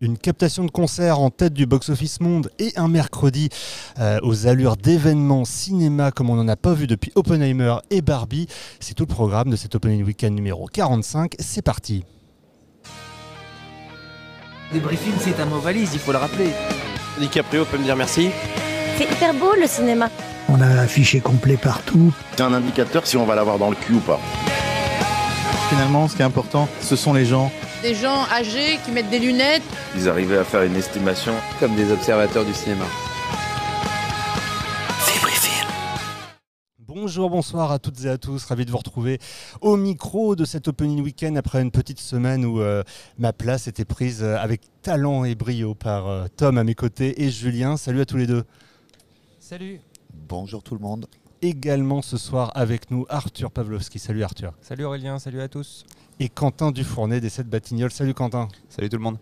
Une captation de concert en tête du box-office monde et un mercredi euh, aux allures d'événements cinéma comme on n'en a pas vu depuis Oppenheimer et Barbie. C'est tout le programme de cet Opening Weekend numéro 45. C'est parti. Débriefing, c'est un mot valise, il faut le rappeler. DiCaprio peut me dire merci. C'est hyper beau le cinéma. On a un affiché complet partout. C'est un indicateur si on va l'avoir dans le cul ou pas. Finalement, ce qui est important, ce sont les gens. Des gens âgés qui mettent des lunettes. Ils arrivaient à faire une estimation. Comme des observateurs du cinéma. Bonjour, bonsoir à toutes et à tous. Ravi de vous retrouver au micro de cet Opening Weekend après une petite semaine où euh, ma place était prise euh, avec talent et brio par euh, Tom à mes côtés et Julien. Salut à tous les deux. Salut. Bonjour tout le monde. Également ce soir avec nous Arthur Pavlovski. Salut Arthur. Salut Aurélien, salut à tous. Et Quentin Dufournet des 7 Batignolles. Salut Quentin. Salut tout le monde.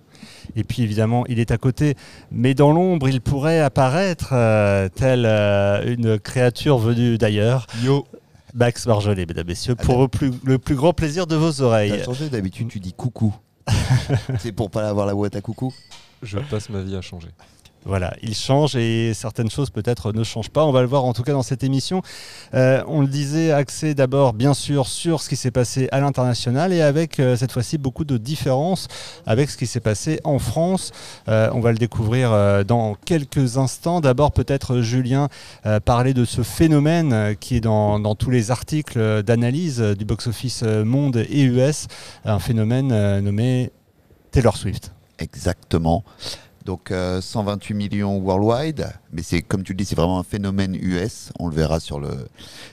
Et puis évidemment, il est à côté, mais dans l'ombre, il pourrait apparaître euh, tel euh, une créature venue d'ailleurs. Yo. Max Marjolais, mesdames, messieurs, pour le plus, le plus grand plaisir de vos oreilles. T'as changé d'habitude, tu dis coucou. C'est pour pas avoir la boîte à coucou Je passe ma vie à changer. Voilà, il change et certaines choses peut-être ne changent pas. On va le voir en tout cas dans cette émission. Euh, on le disait, axé d'abord bien sûr sur ce qui s'est passé à l'international et avec euh, cette fois-ci beaucoup de différences avec ce qui s'est passé en France. Euh, on va le découvrir dans quelques instants. D'abord peut-être Julien parler de ce phénomène qui est dans, dans tous les articles d'analyse du box-office monde et US, un phénomène nommé Taylor Swift. Exactement. Donc euh, 128 millions worldwide, mais c'est comme tu le dis, c'est vraiment un phénomène US. On le verra sur le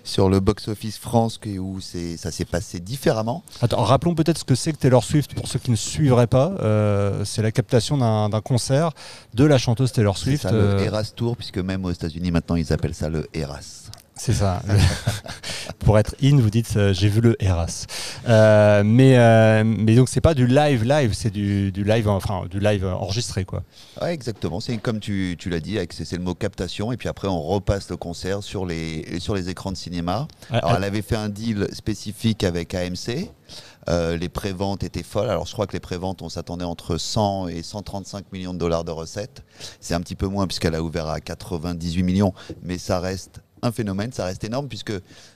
sur le box office France que- où c'est ça s'est passé différemment. Attends, rappelons peut-être ce que c'est que Taylor Swift pour ceux qui ne suivraient pas. Euh, c'est la captation d'un concert de la chanteuse Taylor Swift. ça, le euh, Eras Tour, puisque même aux États-Unis maintenant ils appellent ça le Eras. C'est ça. pour être in, vous dites euh, j'ai vu le Eras. Euh, mais, euh, mais donc c'est pas du live live, c'est du, du live enfin du live enregistré quoi. Ouais, exactement. C'est comme tu, tu l'as dit, c'est le mot captation, et puis après on repasse le concert sur les sur les écrans de cinéma. Alors, elle avait fait un deal spécifique avec AMC. Euh, les préventes étaient folles. Alors, je crois que les préventes, on s'attendait entre 100 et 135 millions de dollars de recettes. C'est un petit peu moins puisqu'elle a ouvert à 98 millions, mais ça reste un phénomène, ça reste énorme puisque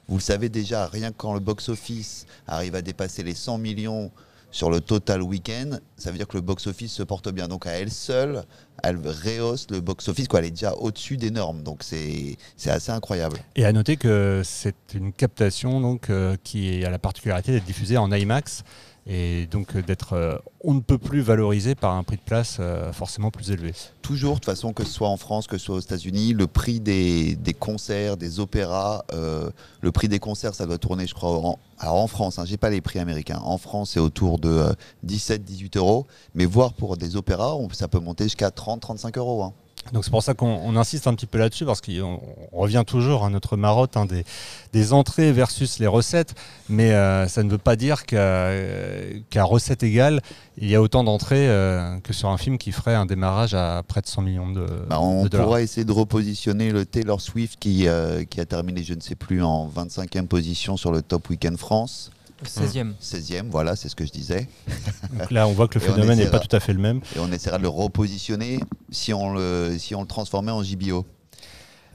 vous le savez déjà, rien quand le box-office arrive à dépasser les 100 millions sur le total week-end, ça veut dire que le box-office se porte bien. Donc à elle seule, elle rehausse le box-office, quoi. Elle est déjà au-dessus des normes. Donc c'est c'est assez incroyable. Et à noter que c'est une captation donc euh, qui a la particularité d'être diffusée en IMAX et donc euh, d'être euh, on ne peut plus valorisé par un prix de place euh, forcément plus élevé. Toujours, de toute façon, que ce soit en France, que ce soit aux États-Unis, le prix des, concerts, des opéras, le prix des concerts, ça doit tourner, je crois, en, alors en France, hein, j'ai pas les prix américains. En France, c'est autour de 17-18 euros, mais voire pour des opéras, ça peut monter jusqu'à 30-35 euros. hein. Donc c'est pour ça qu'on on insiste un petit peu là-dessus, parce qu'on on revient toujours à notre marotte hein, des, des entrées versus les recettes, mais euh, ça ne veut pas dire qu'à euh, qu'à recette égale, il y a autant d'entrées euh, que sur un film qui ferait un démarrage à près de 100 millions de, Bah, on de dollars. pourra essayer de repositionner le Taylor Swift qui, euh, qui a terminé, je ne sais plus, en 25e position sur le Top Weekend France. 16e. 16e, voilà, c'est ce que je disais. Donc là, on voit que le phénomène n'est pas tout à fait le même. Et on essaiera de le repositionner si on le, si on le transformait en JBO.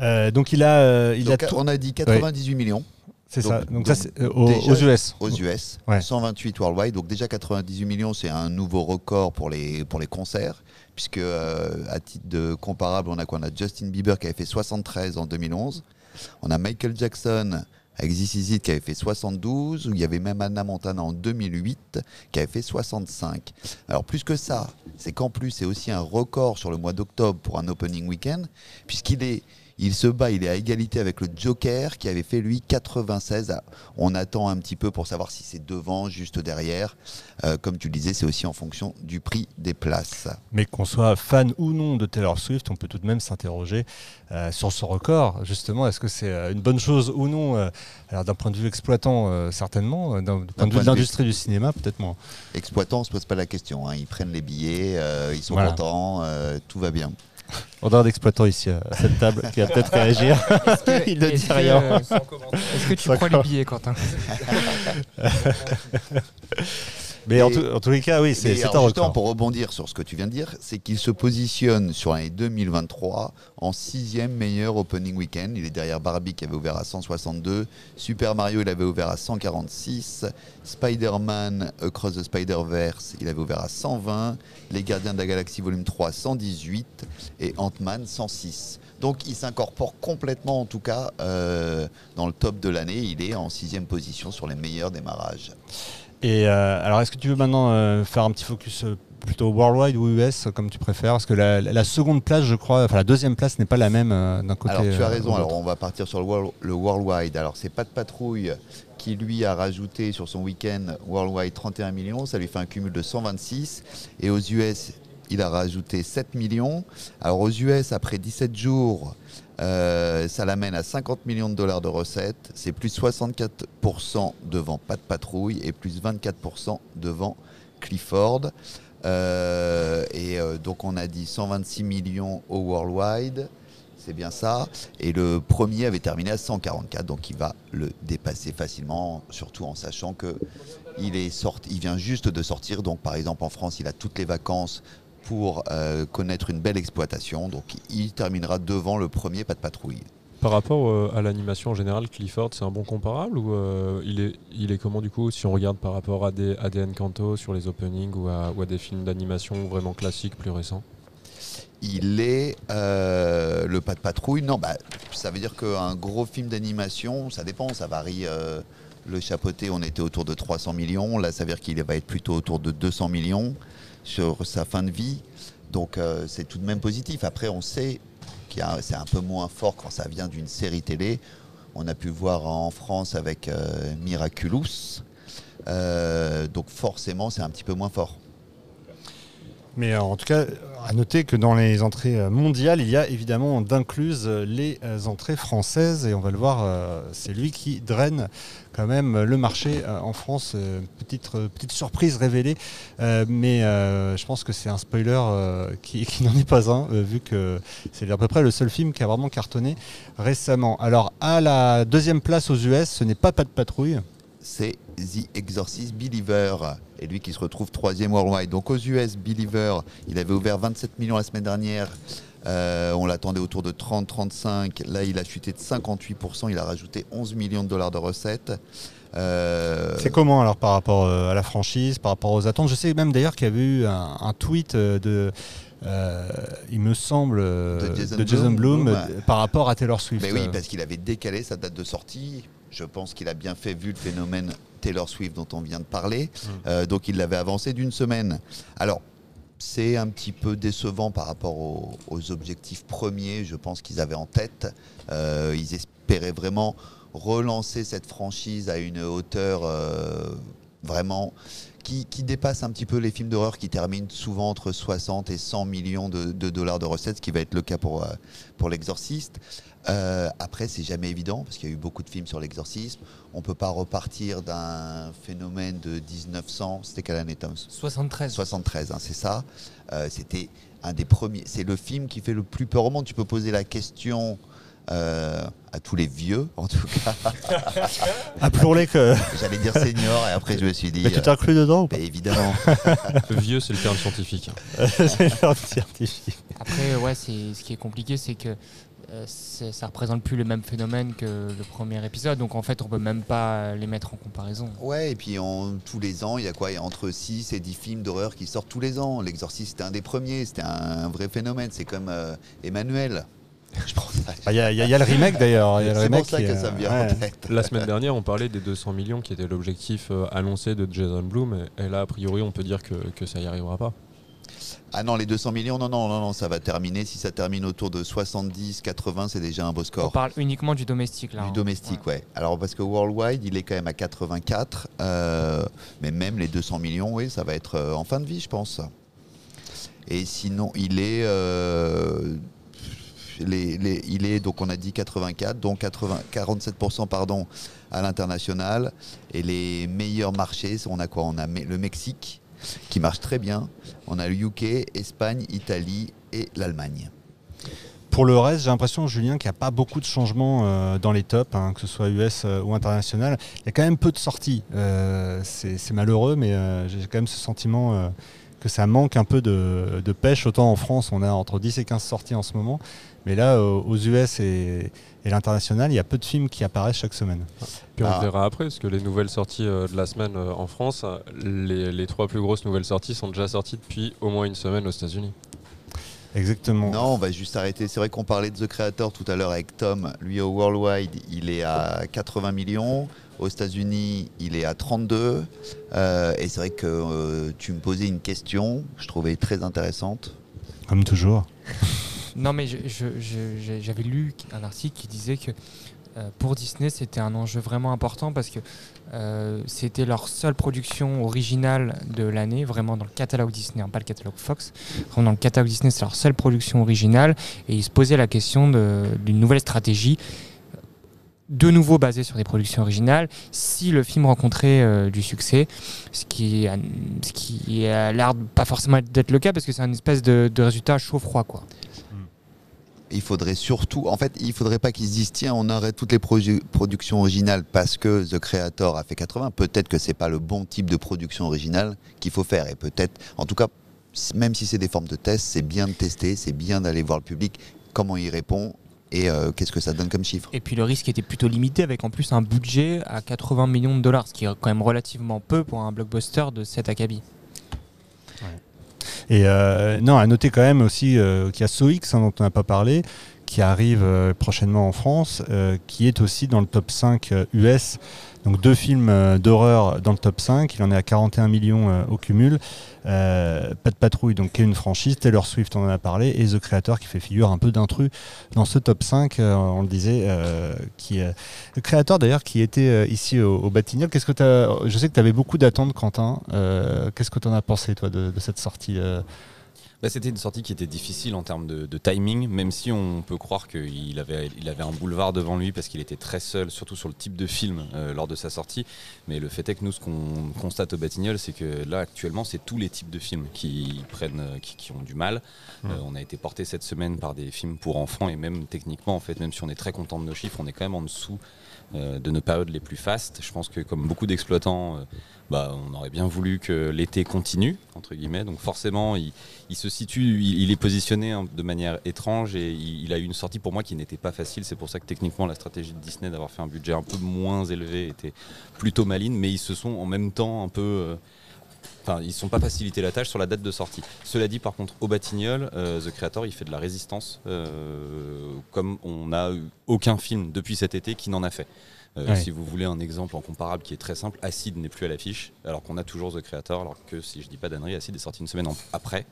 Euh, donc il a, euh, il a Donc, on a dit 98 millions. c'est ça. Donc, donc ça, c'est euh, aux, déjà- aux US. aux US, Ouais. 128 worldwide, donc déjà 98 millions, c'est un nouveau record pour les, pour les concerts, puisque euh, à titre de comparable, on a quoi? On a Justin Bieber qui avait fait 73 en 2011, on a Michael Jackson avec qui avait fait 72, où il y avait même Anna Montana en 2008 qui avait fait 65. Alors plus que ça, c'est qu'en plus c'est aussi un record sur le mois d'octobre pour un opening weekend, puisqu'il est il se bat, il est à égalité avec le Joker qui avait fait lui 96. Ah, On attend un petit peu pour savoir si c'est devant, juste derrière. Euh, comme tu le disais, c'est aussi en fonction du prix des places. Mais qu'on soit fan ou non de Taylor Swift, on peut tout de même s'interroger euh, sur ce record. Justement, est-ce que c'est euh, une bonne chose ou non Alors d'un point de vue exploitant, euh, certainement. D'un point de vue de l'industrie du cinéma, peut-être moins. Exploitants, on ne se pose pas la question. hein. Ils prennent les billets, ils sont Voilà. contents, tout va bien. On a un exploitant ici euh, à cette table qui va peut-être réagir. Il ne dit Est-ce que, rien. euh, Est-ce que tu Sans crois les billets, Quentin? Mais en, tout- en tous les cas, oui, c'est un record. pour rebondir sur ce que tu viens de dire, c'est qu'il se positionne sur l'année 2023 en sixième meilleur opening weekend. Il est derrière Barbie qui avait ouvert à 162, Super Mario il avait ouvert à 146, Spider-Man Across the Spider-Verse il avait ouvert à 120, Les Gardiens de la Galaxie Volume 3 118 et Ant-Man 106. Donc il s'incorpore complètement en tout cas euh, dans le top de l'année. Il est en sixième position sur les meilleurs démarrages. Et euh, alors, est-ce que tu veux maintenant euh, faire un petit focus euh, plutôt worldwide ou US, comme tu préfères? Parce que la, la seconde place, je crois, enfin la deuxième place n'est pas la même euh, d'un côté. Alors tu as raison, alors on va partir sur le, world- le Worldwide. Alors c'est pas de patrouille qui lui a rajouté sur son week-end Worldwide 31 millions, ça lui fait un cumul de 126. Et aux US, il a rajouté 7 millions. Alors aux US, après 17 jours, euh, ça l'amène à 50 millions de dollars de recettes. C'est plus 64% devant Pas de patrouille et plus 24% devant Clifford. Euh, et euh, donc on a dit 126 millions au Worldwide. C'est bien ça. Et le premier avait terminé à 144, donc il va le dépasser facilement, surtout en sachant que il est sorti, il vient juste de sortir. Donc par exemple en France, il a toutes les vacances pour euh, connaître une belle exploitation. Donc il terminera devant le premier pas de patrouille. Par rapport euh, à l'animation en général, Clifford, c'est un bon comparable ou euh, il, est, il est comment du coup si on regarde par rapport à des, à des Encanto sur les openings ou à, ou à des films d'animation vraiment classiques plus récents? Il est euh, le pas de patrouille. Non, bah, ça veut dire qu'un gros film d'animation, ça dépend, ça varie. euh, le chapeauté, on était autour de 300 millions. Là, ça veut dire qu'il va être plutôt autour de 200 millions sur sa fin de vie. Donc, euh, c'est tout de même positif. Après, on sait que c'est un peu moins fort quand ça vient d'une série télé. On a pu voir en France avec euh, Miraculous. Euh, donc, forcément, c'est un petit peu moins fort. Mais euh, en tout cas, à noter que dans les entrées euh, mondiales, il y a évidemment d'incluses euh, les entrées françaises et on va le voir, c'est lui qui draine quand même le marché en France. Petite, petite surprise révélée, mais je pense que c'est un spoiler qui, qui n'en est pas un, vu que c'est à peu près le seul film qui a vraiment cartonné récemment. Alors à la deuxième place aux US, ce n'est pas Pas de patrouille. c'est The Exorcist Believer. Et lui qui se retrouve troisième worldwide. Donc aux US, Believer, il avait ouvert 27 millions la semaine dernière. Euh, on l'attendait autour de 30-35. Là, il a chuté de 58%. Il a rajouté 11 millions de dollars de recettes. Euh, C'est comment alors par rapport euh, à la franchise, par rapport aux attentes? Je sais même d'ailleurs qu'il y avait eu un, un tweet de, euh, il me semble, De Jason de Jason Blum, Blum ouais. euh, par rapport à Taylor Swift. Mais oui, parce qu'il avait décalé sa date de sortie. Je pense qu'il a bien fait vu le phénomène Taylor Swift dont on vient de parler. Euh, donc il l'avait avancé d'une semaine. Alors c'est un petit peu décevant par rapport aux, aux objectifs premiers, je pense qu'ils avaient en tête. Euh, ils espéraient vraiment relancer cette franchise à une hauteur euh, vraiment qui, qui dépasse un petit peu les films d'horreur qui terminent souvent entre 60 et 100 millions de, de dollars de recettes, ce qui va être le cas pour, euh, pour l'exorciste. Euh, après, c'est jamais évident parce qu'il y a eu beaucoup de films sur l'exorcisme. On peut pas repartir d'un phénomène de 1900. C'était quelle année, Tom? 73. 73, hein, c'est ça. Euh, C'était un des premiers. C'est le film qui fait le plus peur au monde. Tu peux poser la question euh, à tous les vieux, en tout cas. Appelons-les que. J'allais dire senior et après je me suis dit. Mais tu euh, t'inclus dedans ou pas bah, évidemment. Vieux, c'est le terme scientifique. C'est le terme scientifique. Après, ouais, c'est ce qui est compliqué, c'est que euh, ça représente plus le même phénomène que le premier épisode. Donc en fait, on peut même pas les mettre en comparaison. Ouais, et puis en, tous les ans, il y a quoi? Il y a entre 6 et 10 films d'horreur qui sortent tous les ans. L'exorciste, c'était un des premiers, c'était un, vrai phénomène. C'est comme euh, Emmanuel. Je pense à- Ah, Il y, a- le remake d'ailleurs. C'est pour ça qui que ça me vient ouais. en tête. La semaine dernière, on parlait des 200 millions qui était l'objectif euh, annoncé de Jason Blum. Et, là, a priori, on peut dire que, que ça y arrivera pas. Ah non, les 200 millions, non, non, non, non, ça va terminer. Si ça termine autour de 70, 80, c'est déjà un beau On score. parle uniquement du domestique là. Du hein. domestique, ouais. Alors parce que Worldwide, il est quand même à 84, euh, mais même les 200 millions, oui, ça va être euh, en fin de vie, je pense. Et sinon, il est, euh, il est donc on a dit 84, donc 80, 47% pardon à l'international. Et les meilleurs marchés, on a quoi? On a le Mexique qui marche très bien. On a le UK, Espagne, Italie et l'Allemagne. pour le reste, j'ai l'impression, Julien, qu'il n'y a pas beaucoup de changements euh, dans les tops, hein, que ce soit US euh, ou international. Il y a quand même peu de sorties. Euh, c'est malheureux, mais j'ai quand même ce sentiment que ça manque un peu de pêche. Autant en France, on a entre 10 et 15 sorties en ce moment. Mais là, euh, aux US et, et l'international, il y a peu de films qui apparaissent chaque semaine. Puis on Ah. verra après, parce que les nouvelles sorties euh, de la semaine euh, en France, les, les trois plus grosses nouvelles sorties sont déjà sorties depuis au moins une semaine aux États-Unis. Exactement. Non, on va juste arrêter. C'est vrai qu'on parlait de The Creator tout à l'heure avec Tom. Lui, au Worldwide, il est à 80 millions. Aux États-Unis, il est à 32. Euh, et c'est vrai que euh, tu me posais une question, je trouvais très intéressante. Comme toujours. Non, mais j'avais lu un article qui disait que euh, pour Disney, c'était un enjeu vraiment important parce que euh, c'était leur seule production originale de l'année, vraiment dans le catalogue Disney, hein, pas le catalogue Fox. Dans le catalogue Disney, c'est leur seule production originale et ils se posaient la question d'une nouvelle stratégie. De nouveau basée sur des productions originales, si le film rencontrait euh, du succès, ce qui, a- l'air pas forcément d'être le cas parce que c'est une espèce de, de résultat chaud-froid. quoi. Il faudrait surtout, en fait, il faudrait pas qu'ils se disent tiens, on arrête toutes les produ- productions originales parce que The Creator a fait 80. Peut-être que c'est pas le bon type de production originale qu'il faut faire. Et peut-être, en tout cas, même si c'est des formes de test, c'est bien de tester, c'est bien d'aller voir le public, comment il répond et euh, qu'est-ce que ça donne comme chiffre. Et puis le risque était plutôt limité avec en plus un budget à 80 millions de dollars, ce qui est quand même relativement peu pour un blockbuster de cet acabit. Et euh, non, à noter quand même aussi euh, qu'il y a SOX, hein, dont on n'a pas parlé, qui arrive euh, prochainement en France, qui est aussi dans le top 5 euh, US. Donc deux films euh, d'horreur dans le top 5. Il en est à 41 millions euh, au cumul. Euh, pas de patrouille, donc qui est une franchise. Taylor Swift, on en a parlé. Et The Creator, qui fait figure un peu d'intrus dans ce top 5, euh, on le disait. euh, qui, euh, le créateur d'ailleurs qui était ici au, au Batignolles. Qu'est-ce que t'as- Je sais que tu avais beaucoup d'attentes, Quentin. Qu'est-ce que tu en as pensé, toi, de, de cette sortie Bah, C'était une sortie qui était difficile en termes de, de timing, même si on peut croire qu'il avait, il avait un boulevard devant lui parce qu'il était très seul, surtout sur le type de film euh, lors de sa sortie. Mais le fait est que nous, ce qu'on constate au Batignolles, c'est que là, actuellement, c'est tous les types de films qui, prennent, qui, qui ont du mal. Mm. Euh, on a été porté cette semaine par des films pour enfants et même techniquement, en fait, même si on est très content de nos chiffres, on est quand même en dessous de nos périodes les plus fastes. Je pense que comme beaucoup d'exploitants, euh, bah, on aurait bien voulu que l'été continue, entre guillemets. Donc forcément, il, se situe, il, est positionné hein, de manière étrange et il, il a eu une sortie pour moi qui n'était pas facile. C'est pour ça que techniquement, la stratégie de Disney d'avoir fait un budget un peu moins élevé était plutôt maligne, mais ils se sont en même temps un peu... euh, Enfin, ils ne sont pas facilité la tâche sur la date de sortie. Cela dit, par contre, au Batignolles, euh, The Creator, il fait de la résistance, euh, comme on n'a eu aucun film depuis cet été qui n'en a fait. Euh, Ouais. Si vous voulez un exemple en comparable qui est très simple, Acid n'est plus à l'affiche, alors qu'on a toujours The Creator, alors que si je dis pas d'annerie, Acid est sorti une semaine après.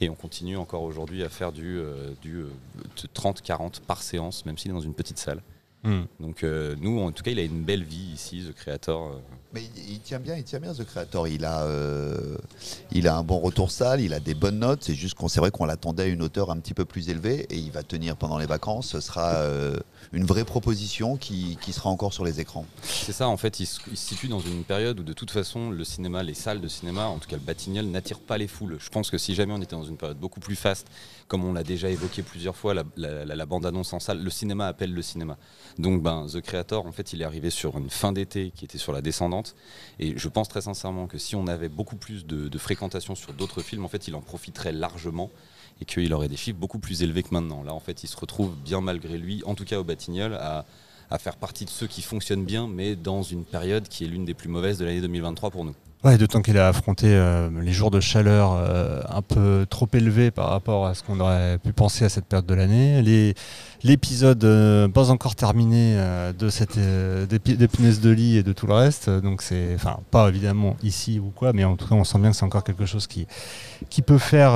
Et on continue encore aujourd'hui à faire du, euh, du euh, de 30-40 par séance, même s'il est dans une petite salle. Hmm. Donc nous, en tout cas, il a une belle vie ici, The Creator. Mais il, tient bien, il tient bien The Creator. Il a, euh, il a un bon retour salle, il a des bonnes notes. C'est juste qu'on c'est vrai qu'on l'attendait à une hauteur un petit peu plus élevée et il va tenir pendant les vacances. Ce sera euh, une vraie proposition qui, qui sera encore sur les écrans. C'est ça, en fait, il se, situe dans une période où de toute façon, le cinéma, les salles de cinéma, en tout cas le Batignolles, n'attirent pas les foules. Je pense que si jamais on était dans une période beaucoup plus faste, comme on l'a déjà évoqué plusieurs fois, la, la- bande-annonce en salle, le cinéma appelle le cinéma. Donc ben, The Creator, en fait, il est arrivé sur une fin d'été qui était sur la Et je pense très sincèrement que si on avait beaucoup plus de, de fréquentation sur d'autres films, en fait, il en profiterait largement et qu'il aurait des chiffres beaucoup plus élevés que maintenant. Là, en fait, il se retrouve bien malgré lui, en tout cas au Batignolles, à, à faire partie de ceux qui fonctionnent bien, mais dans une période qui est l'une des plus mauvaises de l'année 2023 pour nous. Ouais, d'autant qu'il a affronté euh, les jours de chaleur euh, un peu trop élevés par rapport à ce qu'on aurait pu penser à cette période de l'année. L'épisode euh, pas encore terminé de cette des, de lit et de tout le reste, donc c'est, enfin, pas évidemment ici ou quoi, mais en tout cas, on sent bien que c'est encore quelque chose qui qui peut faire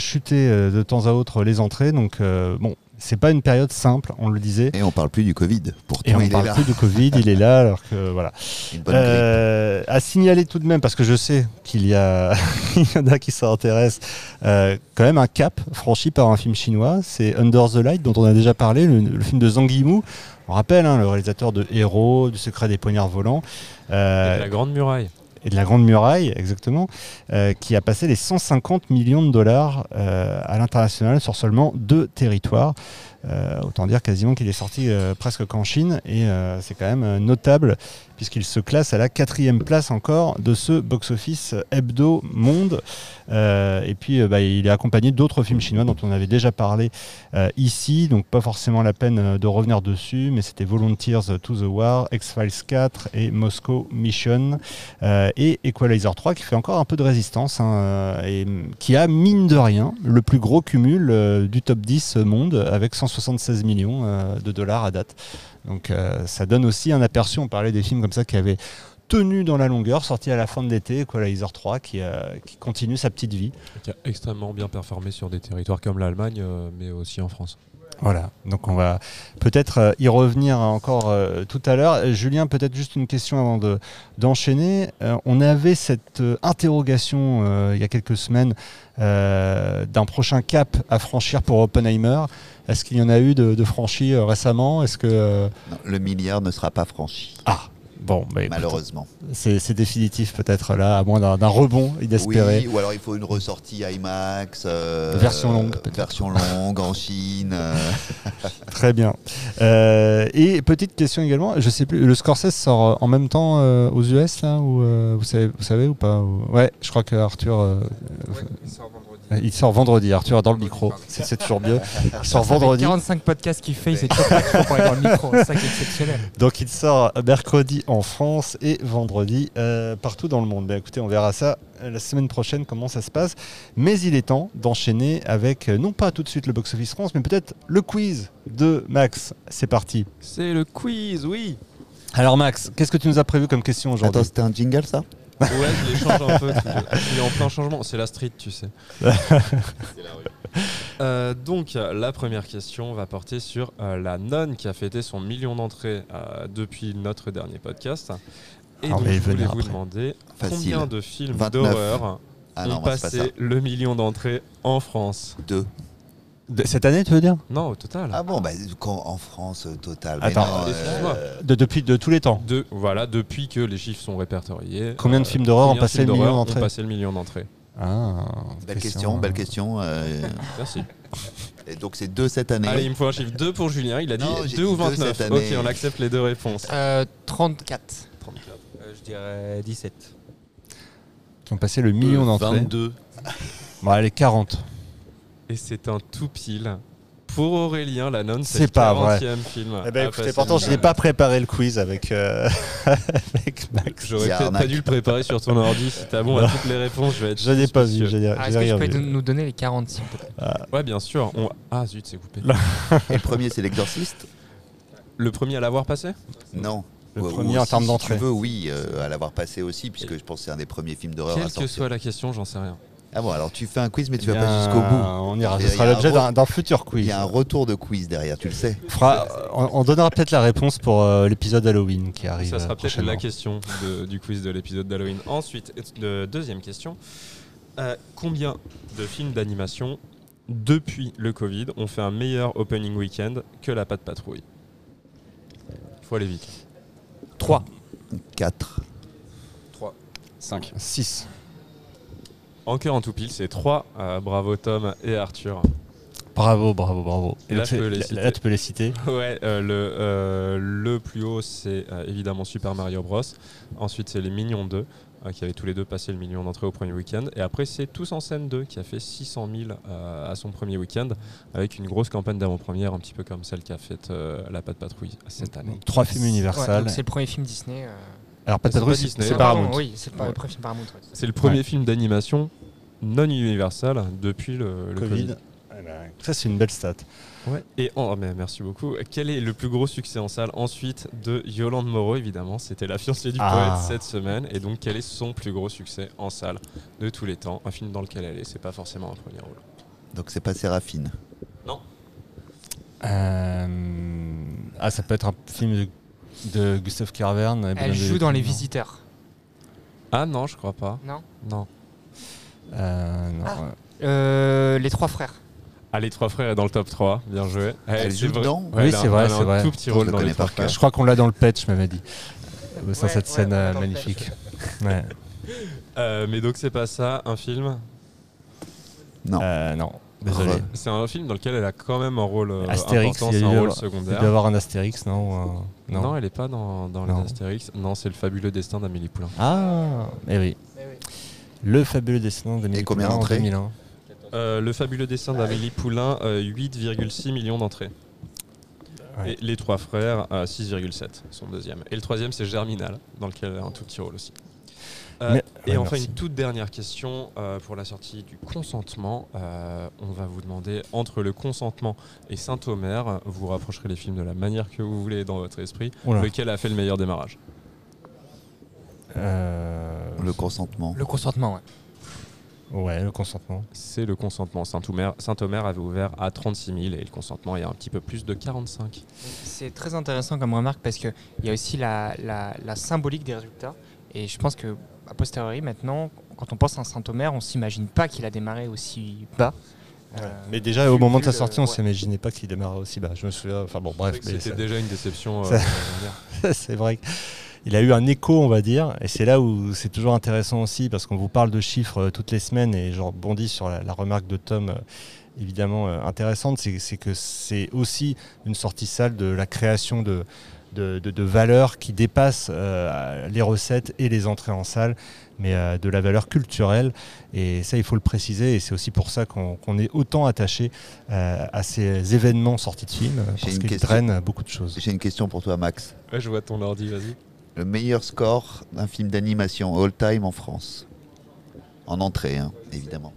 chuter de temps à autre les entrées. Donc bon, c'est pas une période simple, on le disait. Et on parle plus du Covid. Pourtant, Et on il est parle là. plus du Covid, il est là, alors que voilà. Une bonne. Euh, à signaler tout de même, parce que je sais qu'il y, a il y en a qui s'intéressent, euh, quand même un cap franchi par un film chinois, c'est Under the Light, dont on a déjà parlé, le, le film de Zhang Yimou. On rappelle, hein, le réalisateur de Héros, du Secret des poignards volants. Euh, Et la Grande Muraille. Et de la Grande Muraille, exactement, euh, qui a passé les 150 millions de dollars euh, à l'international sur seulement deux territoires. Euh, autant dire quasiment qu'il est sorti euh, presque qu'en Chine. Et euh, c'est quand même notable puisqu'il se classe à la quatrième place encore de ce box-office hebdo monde. Et puis bah, il est accompagné d'autres films chinois dont on avait déjà parlé ici, donc pas forcément la peine de revenir dessus, mais c'était Volunteers to the War, X-Files 4 et Moscow Mission. Et Equalizer 3 qui fait encore un peu de résistance hein, et mm, qui a mine de rien le plus gros cumul du top 10 monde avec 176 millions euh, de dollars à date. Donc euh, ça donne aussi un aperçu, on parlait des films comme ça qui avaient tenu dans la longueur, sorti à la fin de l'été, Equalizer 3 qui, euh, qui continue sa petite vie. Qui a extrêmement bien performé sur des territoires comme l'Allemagne, euh, mais aussi en France. Voilà, donc on va peut-être y revenir encore euh, tout à l'heure. Julien, peut-être juste une question avant de- d'enchaîner. Euh, on avait cette euh, interrogation il y a quelques semaines d'un prochain cap à franchir pour Oppenheimer. Est-ce qu'il y en a eu de, de franchi euh, récemment? Est-ce que euh, Non, le milliard ne sera pas franchi. ah bon, bah, Malheureusement. c'est c'est définitif peut-être là, à moins d'un d'un rebond inespéré. Oui, ou alors il faut une ressortie IMAX. euh, Version longue, peut-être. Version longue en Chine. euh, Très bien. Euh, et petite question également, je sais plus, le Scorsese sort en même temps euh, aux US là ou euh, vous savez, vous savez ou pas ou- Ouais, je crois que Arthur, euh, euh, il sort vendredi. Arthur dans le micro, c'est toujours mieux. Il sort Ça vendredi, 45 podcasts qu'il fait, il sait toujours pas trop pour aller dans le micro. C'est ça qui est exceptionnel. donc il sort mercredi en France et vendredi euh, partout dans le monde. Ben, écoutez, on verra ça euh, la semaine prochaine comment ça se passe. Mais il est temps d'enchaîner avec euh, non pas tout de suite le box office France, mais peut-être le quiz de Max. C'est parti. C'est le quiz, oui Alors Max, qu'est-ce que tu nous as prévu comme question aujourd'hui? Attends, c'était un jingle ça? Ouais, je les change un peu. Il est en plein changement. C'est la street, tu sais. Euh, donc, la première question va porter sur euh, la nonne qui a fêté son million d'entrées euh, depuis notre dernier podcast. Et Ah, donc, je voulais vous après. demander Facile. combien de films 29. d'horreur Ah ont non, pas passé le million d'entrées en France? Deux. De- Cette année, tu veux dire? Non, au total. Ah bon, bah, quand- en France, euh, total. mais Attends, non, euh, excuse-moi. de, Depuis de tous les temps. De, voilà, depuis que les chiffres sont répertoriés. Combien de films d'horreur combien ont de passé films le million d'horreur ont d'entrées passé le million d'entrées Ah, Belle question, belle question. euh, Merci. et donc c'est deux cette année. Allez, il me faut un chiffre 2 pour Julien. Il a dit Non, j'ai 2 ou dit deux 29. cette Ok, année. on accepte les deux réponses. Euh, 34. je dirais 17. Qui ont passé le million d'entrées. 22. Bon, allez, 40. Et c'est un tout pile. Pour Aurélien, la nonne, c'est le pas vrai. 40e film. Eh ben, à écoutez, pourtant, je n'ai pas préparé le quiz avec, euh, avec Max. J'aurais peut-être pas dû le préparer sur ton ordi. Si t'as bon à toutes les réponses, je vais être. Je n'ai pas vu, suspicieux. je n'ai Ah, Est-ce que tu peux nous donner les 40 s'il te plaît Ouais, bien sûr. On- Ah zut, c'est coupé. Et le premier, c'est l'exorciste? Le premier à l'avoir passé? Non. Le premier en si- termes si d'entrée. tu veux, oui, euh, à l'avoir passé aussi, puisque je pense que c'est un des premiers films d'horreur Quelle que soit la question, j'en sais rien. Ah bon, alors tu fais un quiz, mais tu vas pas jusqu'au bout. On ira. Il Ce sera l'objet d'un futur Il quiz. y a un retour de quiz derrière, tu le sais. On fera- on, on donnera peut-être la réponse pour euh, l'épisode Halloween qui arrive. Ça sera peut-être la question de- du quiz de l'épisode d'Halloween. Ensuite, de- deuxième question. Euh, combien de films d'animation, depuis le Covid, ont fait un meilleur opening weekend que La Patte Patrouille? Il faut aller vite. 3. 4. 5. 6. Encore en tout pile, c'est 3. bravo Tom et Arthur. Bravo, bravo, bravo. Et là, Donc, je peux c'est- les là, citer. là, tu peux les citer. Ouais, euh, le, euh, le plus haut, c'est euh, évidemment Super Mario Bros. Ensuite, c'est les Minions 2, euh, qui avaient tous les deux passé le million d'entrées au premier week-end. Et après, c'est Tous en scène 2, qui a fait 600 000 euh, à son premier week-end, avec une grosse campagne d'avant-première, un petit peu comme celle qu'a faite euh, La Patte Patrouille cette année. Donc, trois films Ouais, donc c'est le premier film Disney. Alors, de pas c'est Disney. c'est Ah, Paramount. Oui, c'est Ouais. le premier film Paramount. ouais. C'est le premier Ouais. film d'animation non Universal depuis le, le Covid. Covid. Eh ben, Ça, c'est une belle stat. Ouais. Et oh, mais merci beaucoup. Quel est le plus gros succès en salle ensuite de Yolande Moreau Évidemment, c'était La fiancée du Ah. poète cette semaine. Et donc, quel est son plus gros succès en salle de tous les temps? Un film dans lequel elle est, c'est pas forcément un premier rôle. Donc c'est pas Séraphine. Euh, Ah, ça peut être un film de, de Gustave Carverne. et Elle Benoît joue dans Les Visiteurs. Ah non, je crois pas. Non Non. Euh, non, Ah. ouais. Euh, Les Trois Frères. Ah, les trois frères est dans le top 3. Bien joué. Elle c'est joue dedans Ouais, Oui, elle c'est vrai, elle c'est un vrai. tout petit Je rôle le dans connais les trois frères. Je crois qu'on l'a dans le patch, je m'avais dit. Ouais, cette ouais, scène euh, magnifique. Ouais. Euh, mais donc c'est pas ça, un film? Non. Euh, non, désolé. C'est un film dans lequel elle a quand même un rôle euh, Astérix, important, c'est un rôle avoir- Il secondaire. doit y avoir un Astérix, non, un- non. non. elle est pas dans, dans Non. les Astérix. Non, c'est le fabuleux destin d'Amélie Poulain. Ah, eh oui. Le fabuleux destin d'Amélie Et combien Poulain en d'entrées 2001. Euh, le fabuleux destin d'Amélie Poulain, euh, 8,6 millions d'entrées. Ouais. Et les trois frères, euh, 6,7, son deuxième. Et le troisième, c'est Germinal, dans lequel elle a un tout petit rôle aussi. Euh, Mais- et ouais, enfin, merci. une toute dernière question euh, pour la sortie du consentement. Euh, on va vous demander, entre le consentement et Saint-Omer, vous rapprocherez les films de la manière que vous voulez dans votre esprit, Oula. lequel a fait le meilleur démarrage? Euh, Le consentement. Le consentement, ouais. Ouais, le consentement. C'est le consentement. Saint-Omer Saint-Omer avait ouvert à 36 000 et le consentement est un petit peu plus de 45. C'est très intéressant comme remarque parce qu'il y a aussi la, la- la symbolique des résultats. Et je pense que, a posteriori, maintenant, quand on pense à un Saint-Omer, on s'imagine pas qu'il a démarré aussi bas. Euh, Mais déjà, au moment de sa sortie, on ouais. s'imaginait pas qu'il démarrait aussi bas. Je me souviens. Enfin bon, bref. mais C'était déjà une déception. euh, c'est vrai qu'il a eu un écho, on va dire, et c'est là où c'est toujours intéressant aussi, parce qu'on vous parle de chiffres euh, toutes les semaines, et je rebondis sur la, la remarque de Tom, évidemment intéressante, c'est que c'est aussi une sortie salle de la création de, de, de- de valeurs qui dépassent euh, les recettes et les entrées en salle, mais euh, de la valeur culturelle, et ça il faut le préciser, et c'est aussi pour ça qu'on est autant attaché euh, à ces événements sortis de films, parce qu'ils question. drainent beaucoup de choses. J'ai une question pour toi, Max. Ouais, je vois ton ordi, vas-y. Le meilleur score d'un film d'animation all-time en France? En entrée, hein, évidemment.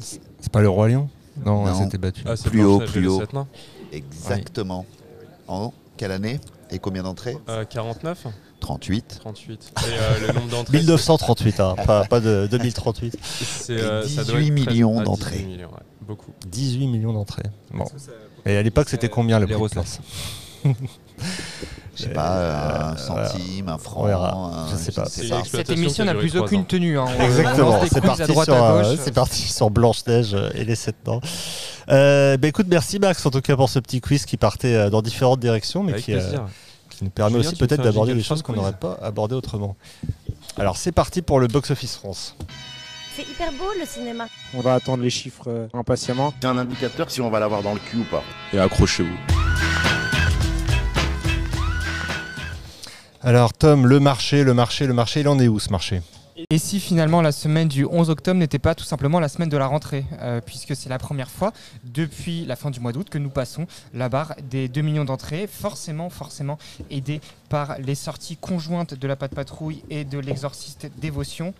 C'est pas le Roi Lion? Non, Non. elle s'était battue. Ah, Plus haut, plus haut. Exactement. En quelle année Et combien d'entrées Euh, 49 38. 38. Et euh, le nombre d'entrées 1938, hein, pas, pas de 2038. c'est, Et euh, ça doit 18 être presque- millions ah, 18 d'entrées. millions, ouais, Beaucoup. 18 millions d'entrées. Bon. Et à l'époque, c'était combien le prix de place? Je sais pas, un Euh, centime, un franc. un- Je sais pas. Cette émission n'a plus aucune ans. tenue. hein. Exactement, c'est parti, euh, c'est parti sur Blanche-Neige et les sept dents. Euh, bah écoute, merci Max en tout cas pour ce petit quiz qui partait euh, dans différentes directions, mais qui, euh, nous permet Julien, aussi peut-être d'aborder des choses qu'on n'aurait pas abordées autrement. Alors c'est parti pour le Box Office France. C'est hyper beau le cinéma. On va attendre les chiffres euh, impatiemment. C'est un indicateur si on va l'avoir dans le cul ou pas. Et accrochez-vous. Alors Tom, le marché, le marché, le marché, il en est où ce marché? Et si finalement la semaine du 11 octobre n'était pas tout simplement la semaine de la rentrée, euh, puisque c'est la première fois depuis la fin du mois d'août que nous passons la barre des 2 millions d'entrées, forcément, forcément aidé par les sorties conjointes de la Patte Patrouille et de l'exorciste Dévotion.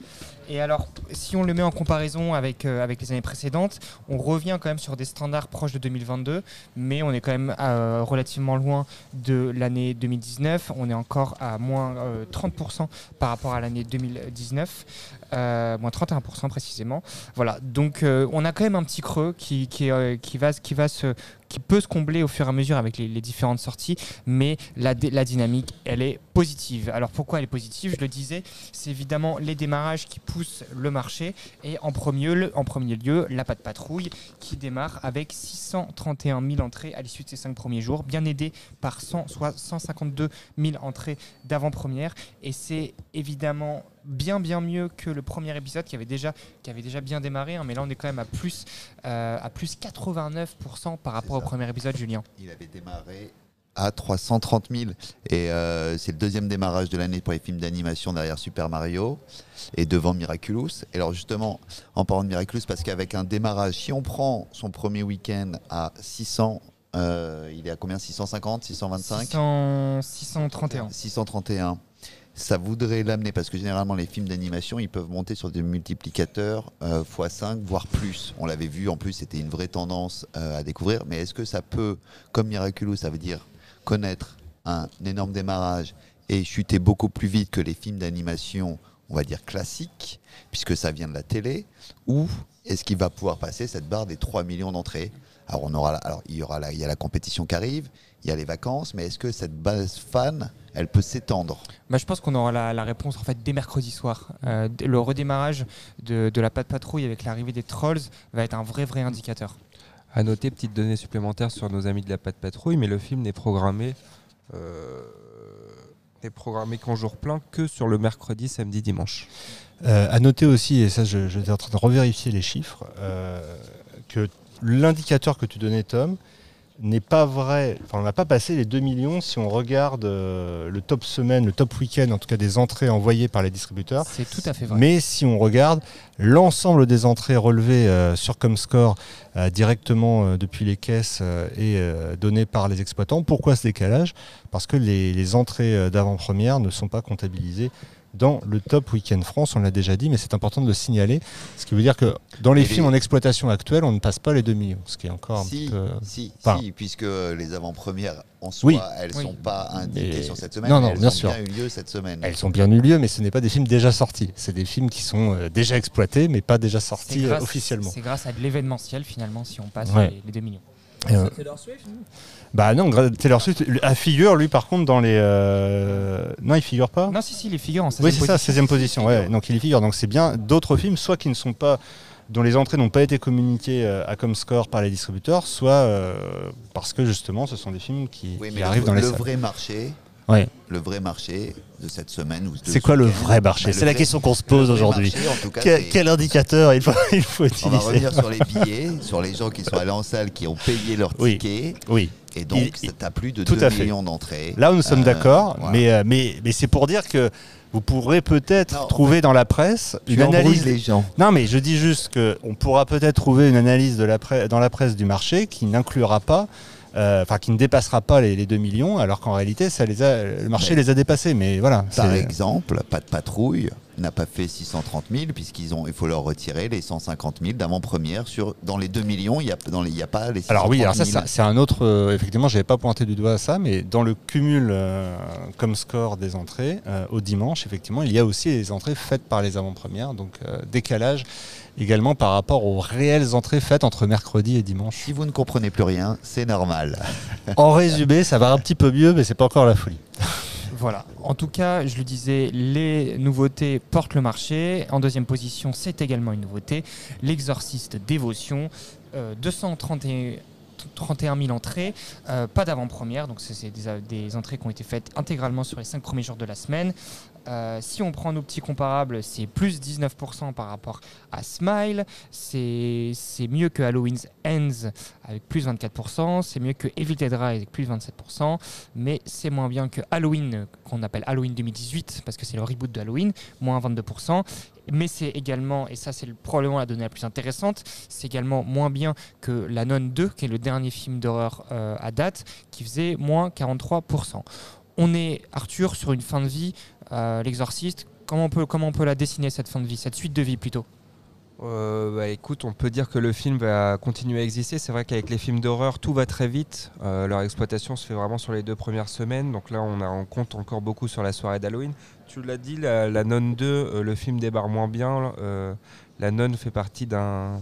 Et alors, si on le met en comparaison avec, euh, les années précédentes, on revient quand même sur des standards proches de 2022, mais on est quand même euh, relativement loin de l'année 2019. On est encore à moins euh, 30% par rapport à l'année 2019, euh, moins 31% précisément. Voilà, donc euh, on a quand même un petit creux qui, qui, euh, qui, va, qui, va se, qui peut se combler au fur et à mesure avec les, différentes sorties, mais la, la dynamique, elle est positive. Alors pourquoi elle est positive? Je le disais, c'est évidemment les démarrages qui poussent le marché, et en premier, en premier lieu, la patte patrouille qui démarre avec 631 000 entrées à l'issue de ses cinq premiers jours, bien aidé par 100, soit 152 000 entrées d'avant-première, et c'est évidemment bien bien mieux que le premier épisode qui avait déjà, qui avait déjà bien démarré, hein, mais là on est quand même à plus, euh, à plus 89% par rapport au premier épisode, Julien. Il avait démarré à 330 000. Et euh, c'est le deuxième démarrage de l'année pour les films d'animation derrière Super Mario et devant Miraculous. Et alors justement, en parlant de Miraculous, parce qu'avec un démarrage, si on prend son premier week-end à 600, euh, il est à combien? 650, 625 600 631. 631. Ça voudrait l'amener, parce que généralement les films d'animation, ils peuvent monter sur des multiplicateurs euh, x5, voire plus. On l'avait vu, en plus, c'était une vraie tendance euh, à découvrir. Mais est-ce que ça peut, comme Miraculous, ça veut dire connaître un énorme démarrage et chuter beaucoup plus vite que les films d'animation, on va dire classiques, puisque ça vient de la télé, ou est-ce qu'il va pouvoir passer cette barre des 3 millions d'entrées? Alors, on aura, alors il y aura la, il y a la compétition qui arrive, il y a les vacances, mais est-ce que cette base fan, elle peut s'étendre? Bah, je pense qu'on aura la, la réponse en fait dès mercredi soir. Euh, le redémarrage de, de la patte patrouille avec l'arrivée des trolls va être un vrai vrai indicateur. À noter, petite donnée supplémentaire sur nos amis de la Patte Patrouille, mais le film n'est programmé euh, n'est programmé qu'en jour plein que sur le mercredi, samedi, dimanche. Euh, à noter aussi, et ça je, j'étais en train de revérifier les chiffres, euh, que l'indicateur que tu donnais Tom n'est pas vrai, enfin on n'a pas passé les 2 millions si on regarde euh, le top semaine, le top week-end, en tout cas des entrées envoyées par les distributeurs. C'est tout à fait vrai. Mais si on regarde l'ensemble des entrées relevées euh, sur Comscore euh, directement depuis les caisses et données par les exploitants, pourquoi ce décalage? Parce que les, les entrées d'avant-première ne sont pas comptabilisées dans le top Week-end France, on l'a déjà dit, mais c'est important de le signaler. Ce qui veut dire que dans les Et films les- en exploitation actuelle, on ne passe pas les 2 millions, ce qui est encore un Si, petit peu... si, Enfin, si, puisque les avant-premières en soi, Oui. elles ne Oui. sont pas indiquées sur cette semaine, Non, non, elles bien ont sûr. bien eu lieu cette semaine. Elles ont bien eu lieu, mais ce n'est pas des films déjà sortis. C'est des films qui sont euh, déjà exploités, mais pas déjà sortis euh, grâce- officiellement. C'est grâce à de l'événementiel finalement si on passe Ouais. les, les 2 millions. Euh, bah non, Taylor Swift, ah, figure lui par contre dans les... euh, Non, il figure pas? Non, si, si, les figures en 16 Oui, c'est ça, 16e position. Ouais, donc il y figure. Donc c'est bien d'autres films, soit qui ne sont pas, dont les entrées n'ont pas été communiquées euh, à Comscore par les distributeurs, soit euh, parce que justement, ce sont des films qui, Oui, qui mais arrivent le, dans les le salles. vrai marché, Ouais. le vrai marché de cette semaine ou C'est ce quoi le vrai marché bah, C'est la question qu'on se pose aujourd'hui. Quel, indicateur il faut, il faut On utiliser va revenir sur les billets, sur les gens qui sont allés en salle, qui ont payé leur ticket. Oui. Et donc, tu as plus de tout 2 à fait. millions d'entrées. Là où nous sommes Euh, d'accord, voilà. mais, euh, mais, mais c'est pour dire que vous pourrez peut-être trouver dans la presse Tu une analyse. les gens. Non, mais je dis juste qu'on pourra peut-être trouver une analyse de la pre- dans la presse du marché qui n'inclura pas, enfin qui ne dépassera pas les, les 2 millions, alors qu'en réalité, ça les a, le marché Mais- les a dépassés. Mais voilà. Par exemple, Pas de patrouille n'a pas fait 630 000 puisqu'ils ont, il faut leur retirer les 150 000 d'avant-première sur dans les 2 millions. Il n'y a, dans les- il y a pas les 630 Alors 000. oui, alors ça, ça, c'est un autre. euh, effectivement, j'avais pas pointé du doigt à ça, mais dans le cumul euh, comme score des entrées euh, au dimanche, effectivement, il y a aussi les entrées faites par les avant-premières, donc euh, décalage également par rapport aux réelles entrées faites entre mercredi et dimanche. Si vous ne comprenez plus rien, c'est normal. En résumé, ça va un petit peu mieux, mais c'est pas encore la folie. Voilà. En tout cas, je le disais, les nouveautés portent le marché. En deuxième position, c'est également une nouveauté. L'exorciste Dévotion, euh, 231 31 000 entrées, euh, pas d'avant-première, donc c'est des, des entrées qui ont été faites intégralement sur les 5 premiers jours de la semaine. Euh, si on prend nos petits comparables, c'est plus 19% par rapport à Smile, c'est mieux que Halloween's Ends avec plus 24%, c'est mieux que Evil Dead Rise avec plus 27%, mais c'est moins bien que Halloween, qu'on appelle Halloween 2018, parce que c'est le reboot de Halloween, moins 22%. Mais c'est également, et ça c'est le- probablement la donnée la plus intéressante, c'est également moins bien que La Nonne 2, qui est le dernier film d'horreur euh, à date, qui faisait moins 43%. On est, Arthur, sur une fin de vie, l'exorciste. Comment on, peut, comment on peut la dessiner, cette fin de vie, cette suite de vie plutôt? Euh, bah, écoute, on peut dire que le film va continuer à exister. C'est vrai qu'avec les films d'horreur, tout va très vite. Euh, leur exploitation se fait vraiment sur les deux premières semaines. Donc là, on, compte encore beaucoup sur la soirée d'Halloween. Tu l'as dit, la, la Nonne 2, euh, le film débarre moins bien. La Nonne fait partie d'un-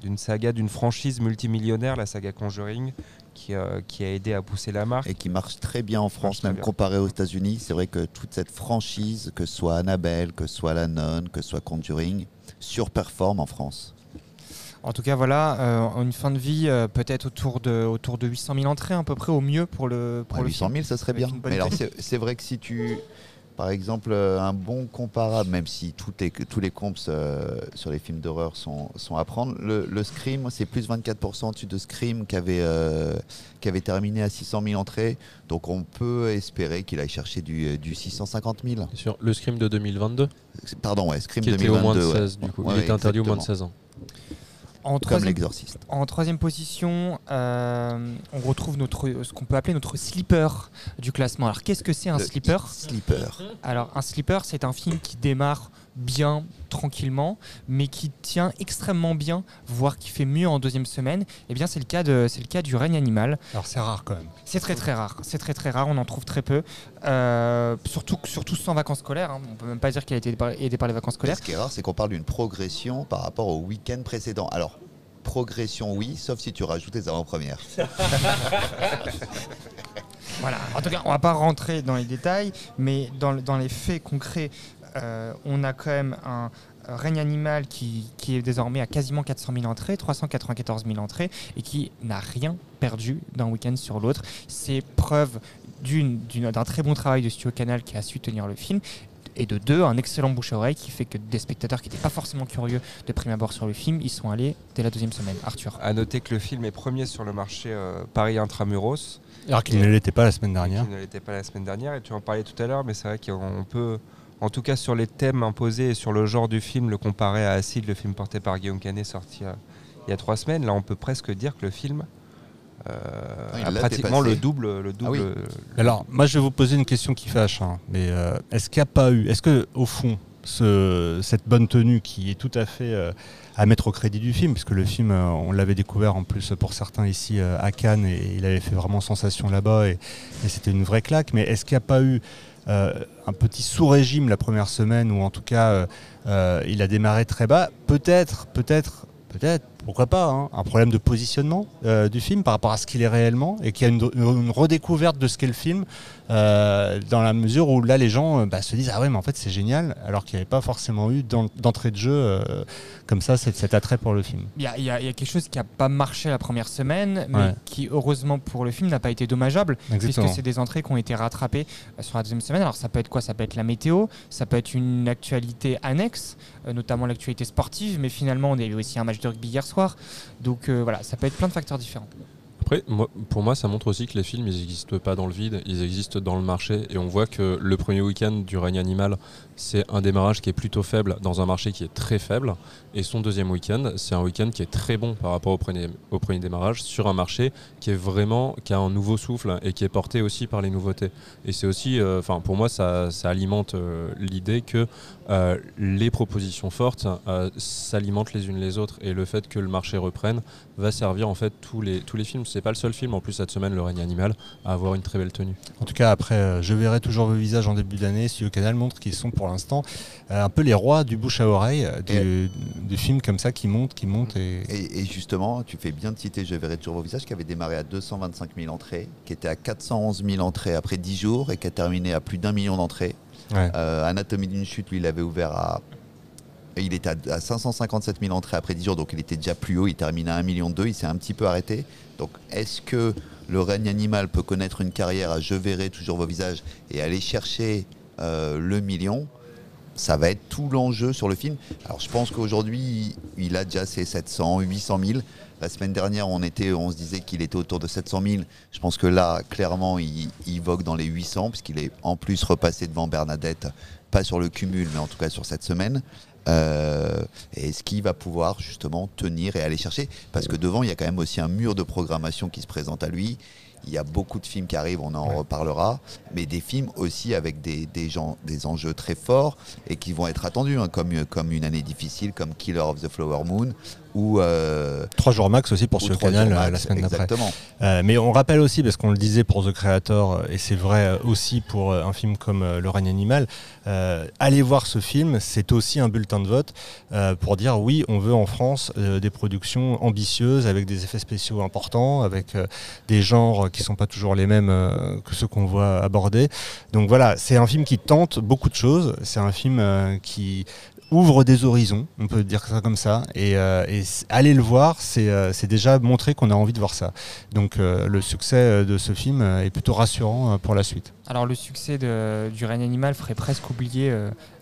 d'une saga, d'une franchise multimillionnaire, la saga Conjuring, qui, euh, qui a aidé à pousser la marque. Et qui marche très bien en France, même bien. comparé aux États-Unis. C'est vrai que toute cette franchise, que ce soit Annabelle, que ce soit La Nonne, que ce soit Conjuring, surperforme en France. En tout cas, voilà, euh, une fin de vie euh, peut-être autour de, autour de 800 000 entrées à peu près au mieux pour le, pour Ouais, le 800 000, film. ça serait bien. Mais alors, c'est vrai que si tu. Par exemple, euh, un bon comparable, même si tout est- tous les comps euh, sur les films d'horreur sont, sont à prendre, le, le Scream, c'est plus 24% au-dessus de Scream qui avait, euh, qui avait terminé à 600 000 entrées. Donc on peut espérer qu'il aille chercher du, du 650 000. Sur le Scream de 2022 Pardon, ouais, Scream Qui était 2022. au moins de ouais. 16 du coup. Ouais, Il était interdit au moins de exactement. 16 ans. En Comme troisième, l'exorciste. en troisième position, euh, on retrouve notre, ce qu'on peut appeler notre slipper du classement. Alors, qu'est-ce que c'est un Le slipper Sleeper. Alors, un slipper, c'est un film qui démarre bien, tranquillement, mais qui tient extrêmement bien, voire qui fait mieux en deuxième semaine. Eh bien, c'est le cas de, c'est le cas du règne animal. Alors c'est rare quand même. C'est très très rare. C'est très très rare. On en trouve très peu. Euh, surtout, surtout sans vacances scolaires. hein. On peut même pas dire qu'il a été aidé par, les vacances scolaires. Ce qui est rare, c'est qu'on parle d'une progression par rapport au week-end précédent. Alors, progression, oui, sauf si tu rajoutes les avant-premières. Voilà. En tout cas, on va pas rentrer dans les détails, mais dans, dans les faits concrets, on a quand même un euh, règne animal qui, qui est désormais à quasiment 400 000 entrées, 394 000 entrées, et qui n'a rien perdu d'un week-end sur l'autre. C'est preuve d'un très bon travail de Studio Canal qui a su tenir le film. Et de deux, un excellent bouche à oreille qui fait que des spectateurs qui n'étaient pas forcément curieux de prime abord sur le film, ils sont allés dès la deuxième semaine. Arthur. À noter que le film est premier sur le marché euh, Paris Intramuros. Alors qu'il ne l'était pas la semaine dernière. Qui ne l'était pas la semaine dernière. Et tu en parlais tout à l'heure, mais c'est vrai qu'on peut, en tout cas sur les thèmes imposés et sur le genre du film, le comparer à Acide, le film porté par Guillaume Canet, sorti euh, il y a trois semaines. Là, on peut presque dire que le film euh, Ah, a pratiquement dépassé. le double. Le double Ah oui. le- Alors, moi, je vais vous poser une question qui fâche. hein, mais euh, est-ce qu'il n'y a pas eu, est-ce que au fond, ce- cette bonne tenue qui est tout à fait euh, à mettre au crédit du film, puisque le film, euh, on l'avait découvert en plus pour certains ici euh, à Cannes et il avait fait vraiment sensation là-bas et, et c'était une vraie claque. Mais est-ce qu'il n'y a pas eu euh, un petit sous-régime la première semaine ou en tout cas euh, euh, il a démarré très bas Peut-être, peut-être, peut-être. Pourquoi pas hein, Un problème de positionnement euh, du film par rapport à ce qu'il est réellement et qu'il y a une, une redécouverte de ce qu'est le film euh, dans la mesure où là les gens euh, bah, se disent ah ouais mais en fait c'est génial alors qu'il n'y avait pas forcément eu d'en- d'entrée de jeu euh, comme ça cet, cet attrait pour le film. Il y y a- il y a quelque chose qui n'a pas marché la première semaine, mais Ouais. qui, heureusement pour le film, n'a pas été dommageable, Exactement. puisque c'est des entrées qui ont été rattrapées sur la deuxième semaine. Alors ça peut être quoi? Ça peut être la météo, ça peut être une actualité annexe, notamment l'actualité sportive, mais finalement on a eu aussi un match de rugby hier soir. Donc euh, voilà, ça peut être plein de facteurs différents. Après, pour moi, ça montre aussi que les films, ils n'existent pas dans le vide, ils existent dans le marché. Et on voit que le premier week-end du règne animal, c'est un démarrage qui est plutôt faible dans un marché qui est très faible. Et son deuxième week-end, c'est un week-end qui est très bon par rapport au premier, démarrage sur un marché qui est vraiment, qui a un nouveau souffle et qui est porté aussi par les nouveautés. Et c'est aussi, euh, enfin, pour moi, ça, ça alimente euh, l'idée que euh, les propositions fortes euh, s'alimentent les unes les autres. Et le fait que le marché reprenne va servir en fait tous les, tous les films. C'est pas le seul film en plus cette semaine, Le règne animal, à avoir une très belle tenue. En tout cas après euh, je verrai toujours vos visages en début d'année. Si le canal montre qu'ils sont pour l'instant euh, un peu les rois du bouche à oreille du, du film comme ça qui monte, qui monte et, Et, et justement, tu fais bien de citer Je verrai toujours vos visages, qui avait démarré à 225 000 entrées, qui était à 411 000 entrées après 10 jours et qui a terminé à plus d'un million d'entrées. Euh, Anatomie d'une chute, lui, il avait ouvert à. Il était à 557 000 entrées après 10 jours, donc il était déjà plus haut. Il termine à 1,2 million. Il s'est un petit peu arrêté. Donc, est-ce que le règne animal peut connaître une carrière à Je verrai toujours vos visages et aller chercher euh, le million? Ça va être tout l'enjeu sur le film. Alors je pense qu'aujourd'hui, il a déjà ses 700, 800 000. La semaine dernière, on, était, on se disait qu'il était autour de 700 000. Je pense que là, clairement, il, il vogue dans les 800, puisqu'il est en plus repassé devant Bernadette, pas sur le cumul, mais en tout cas sur cette semaine. Euh, et est-ce qu'il va pouvoir justement tenir et aller chercher Parce que devant, il y a quand même aussi un mur de programmation qui se présente à lui. Il y a beaucoup de films qui arrivent, on en reparlera, mais des films aussi avec des, des, gens, des enjeux très forts et qui vont être attendus, hein, comme, comme Une année difficile, comme Killer of the Flower Moon, ou... Euh, Trois jours max aussi pour ou ce canal euh, max, la semaine d'après. Euh, mais on rappelle aussi, parce qu'on le disait pour The Creator, et c'est vrai aussi pour un film comme Le règne animal, aller voir ce film, c'est aussi un bulletin de vote pour dire oui, on veut en France des productions ambitieuses, avec des effets spéciaux importants, avec des genres qui sont pas toujours les mêmes que ceux qu'on voit abordés. Donc voilà, c'est un film qui tente beaucoup de choses, c'est un film qui ouvre des horizons, on peut dire ça comme ça, et, euh, aller le voir, c'est euh, c'est déjà montrer qu'on a envie de voir ça. Donc euh, le succès de ce film est plutôt rassurant pour la suite. Alors le succès du règne animal ferait presque oublier,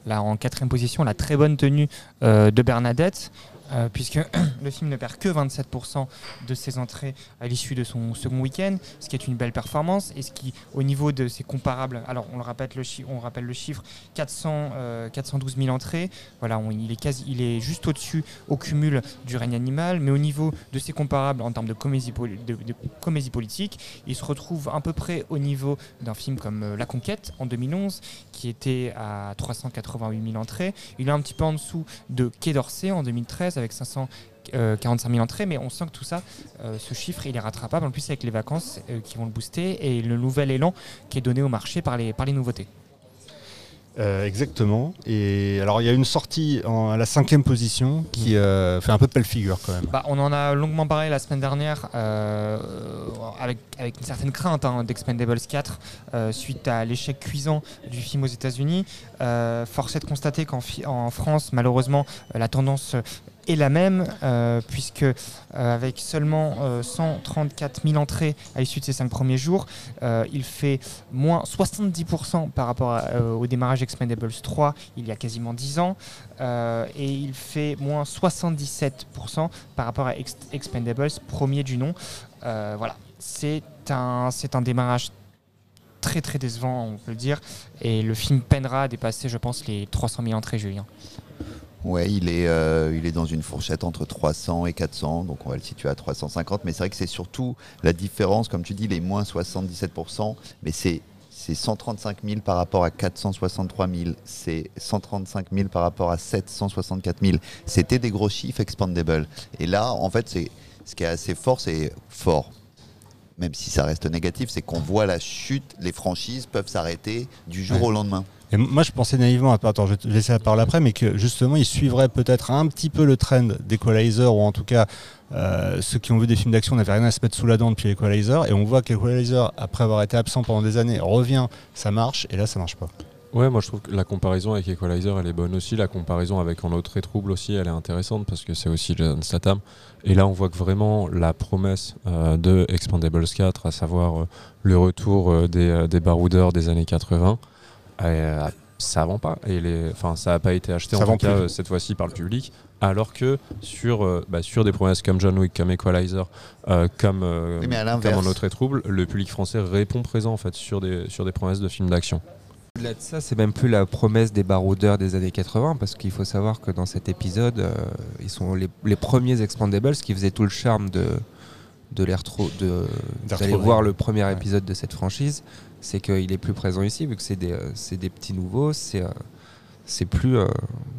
là en quatrième position, la très bonne tenue de Bernadette. Euh, puisque le film ne perd que 27% de ses entrées à l'issue de son second week-end, ce qui est une belle performance et ce qui, au niveau de ses comparables, alors on le rappelle le, chi- on rappelle le chiffre, 400, euh, 412 000 entrées, voilà, il, est juste au-dessus au cumul du règne animal, mais au niveau de ses comparables en termes de comédie, de comédie politique, il se retrouve à peu près au niveau d'un film comme euh, La Conquête en 2011, qui était à 388 000 entrées. Il est un petit peu en dessous de Quai d'Orsay en 2013 avec 545 000 entrées, mais on sent que tout ça, euh, ce chiffre, il est rattrapable en plus avec les vacances euh, qui vont le booster et le nouvel élan qui est donné au marché par les, par les nouveautés. Euh, exactement. Et alors il y a une sortie en- à la cinquième position qui euh, fait un peu pelle figure quand même. Bah, on en a longuement parlé la semaine dernière euh, avec, avec une certaine crainte hein, d'Expendables 4 euh, suite à l'échec cuisant du film aux États-Unis. Euh, force est de constater qu'en France, malheureusement, euh, la tendance est la même, euh, puisque euh, avec seulement euh, 134 000 entrées à l'issue de ces cinq premiers jours, euh, il fait moins 70% par rapport à, euh, au démarrage Expendables 3 il y a quasiment 10 ans, euh, et il fait moins 77% par rapport à Ex- Expendables premier du nom. Euh, voilà, c'est un, un démarrage très très décevant, on peut le dire, et le film peinera à dépasser, je pense, les 300 000 entrées, Julien. Ouais, il est, euh, il est dans une fourchette entre 300 et 400, donc on va le situer à 350. Mais c'est vrai que c'est surtout la différence, comme tu dis, les moins 77%, mais c'est c'est 135 000 par rapport à 463 000, c'est 135 000 par rapport à 764 000. C'était des gros chiffres expandable. Et là, en fait, c'est ce qui est assez fort, c'est fort. Même si ça reste négatif, c'est qu'on voit la chute, les franchises peuvent s'arrêter du jour Ouais. au lendemain. Et moi, je pensais naïvement, attends, je vais laisser la parole après, mais que justement, il suivrait peut-être un petit peu le trend d'Equalizer, ou en tout cas, euh, ceux qui ont vu des films d'action n'avaient rien à se mettre sous la dent depuis Equalizer, et on voit qu'Equalizer, après avoir été absent pendant des années, revient, ça marche, et là, ça marche pas. Ouais, moi je trouve que la comparaison avec Equalizer elle est bonne aussi. La comparaison avec En autre et trouble aussi elle est intéressante parce que c'est aussi Jason Statham. Et là on voit que vraiment la promesse euh, de Expandables 4, à savoir euh, le retour des, des baroudeurs des années 80, euh, ça vend pas. Et les, enfin, ça n'a pas été acheté Ça en tout cas plus. euh, cette fois-ci par le public. Alors que sur, euh, bah, sur des promesses comme John Wick, comme Equalizer, euh, comme, euh, Oui, mais à comme l'inverse. En autre et trouble, le public français répond présent en fait sur des, sur des promesses de films d'action. Au-delà de ça, c'est même plus la promesse des baroudeurs des années 80, parce qu'il faut savoir que dans cet épisode, euh, ils sont les, les premiers Expandables qui faisaient tout le charme de, de retrouver. voir le premier épisode de cette franchise. C'est qu'il est plus présent ici, vu que c'est des, euh, des petits nouveaux, c'est euh, c'est plus, euh,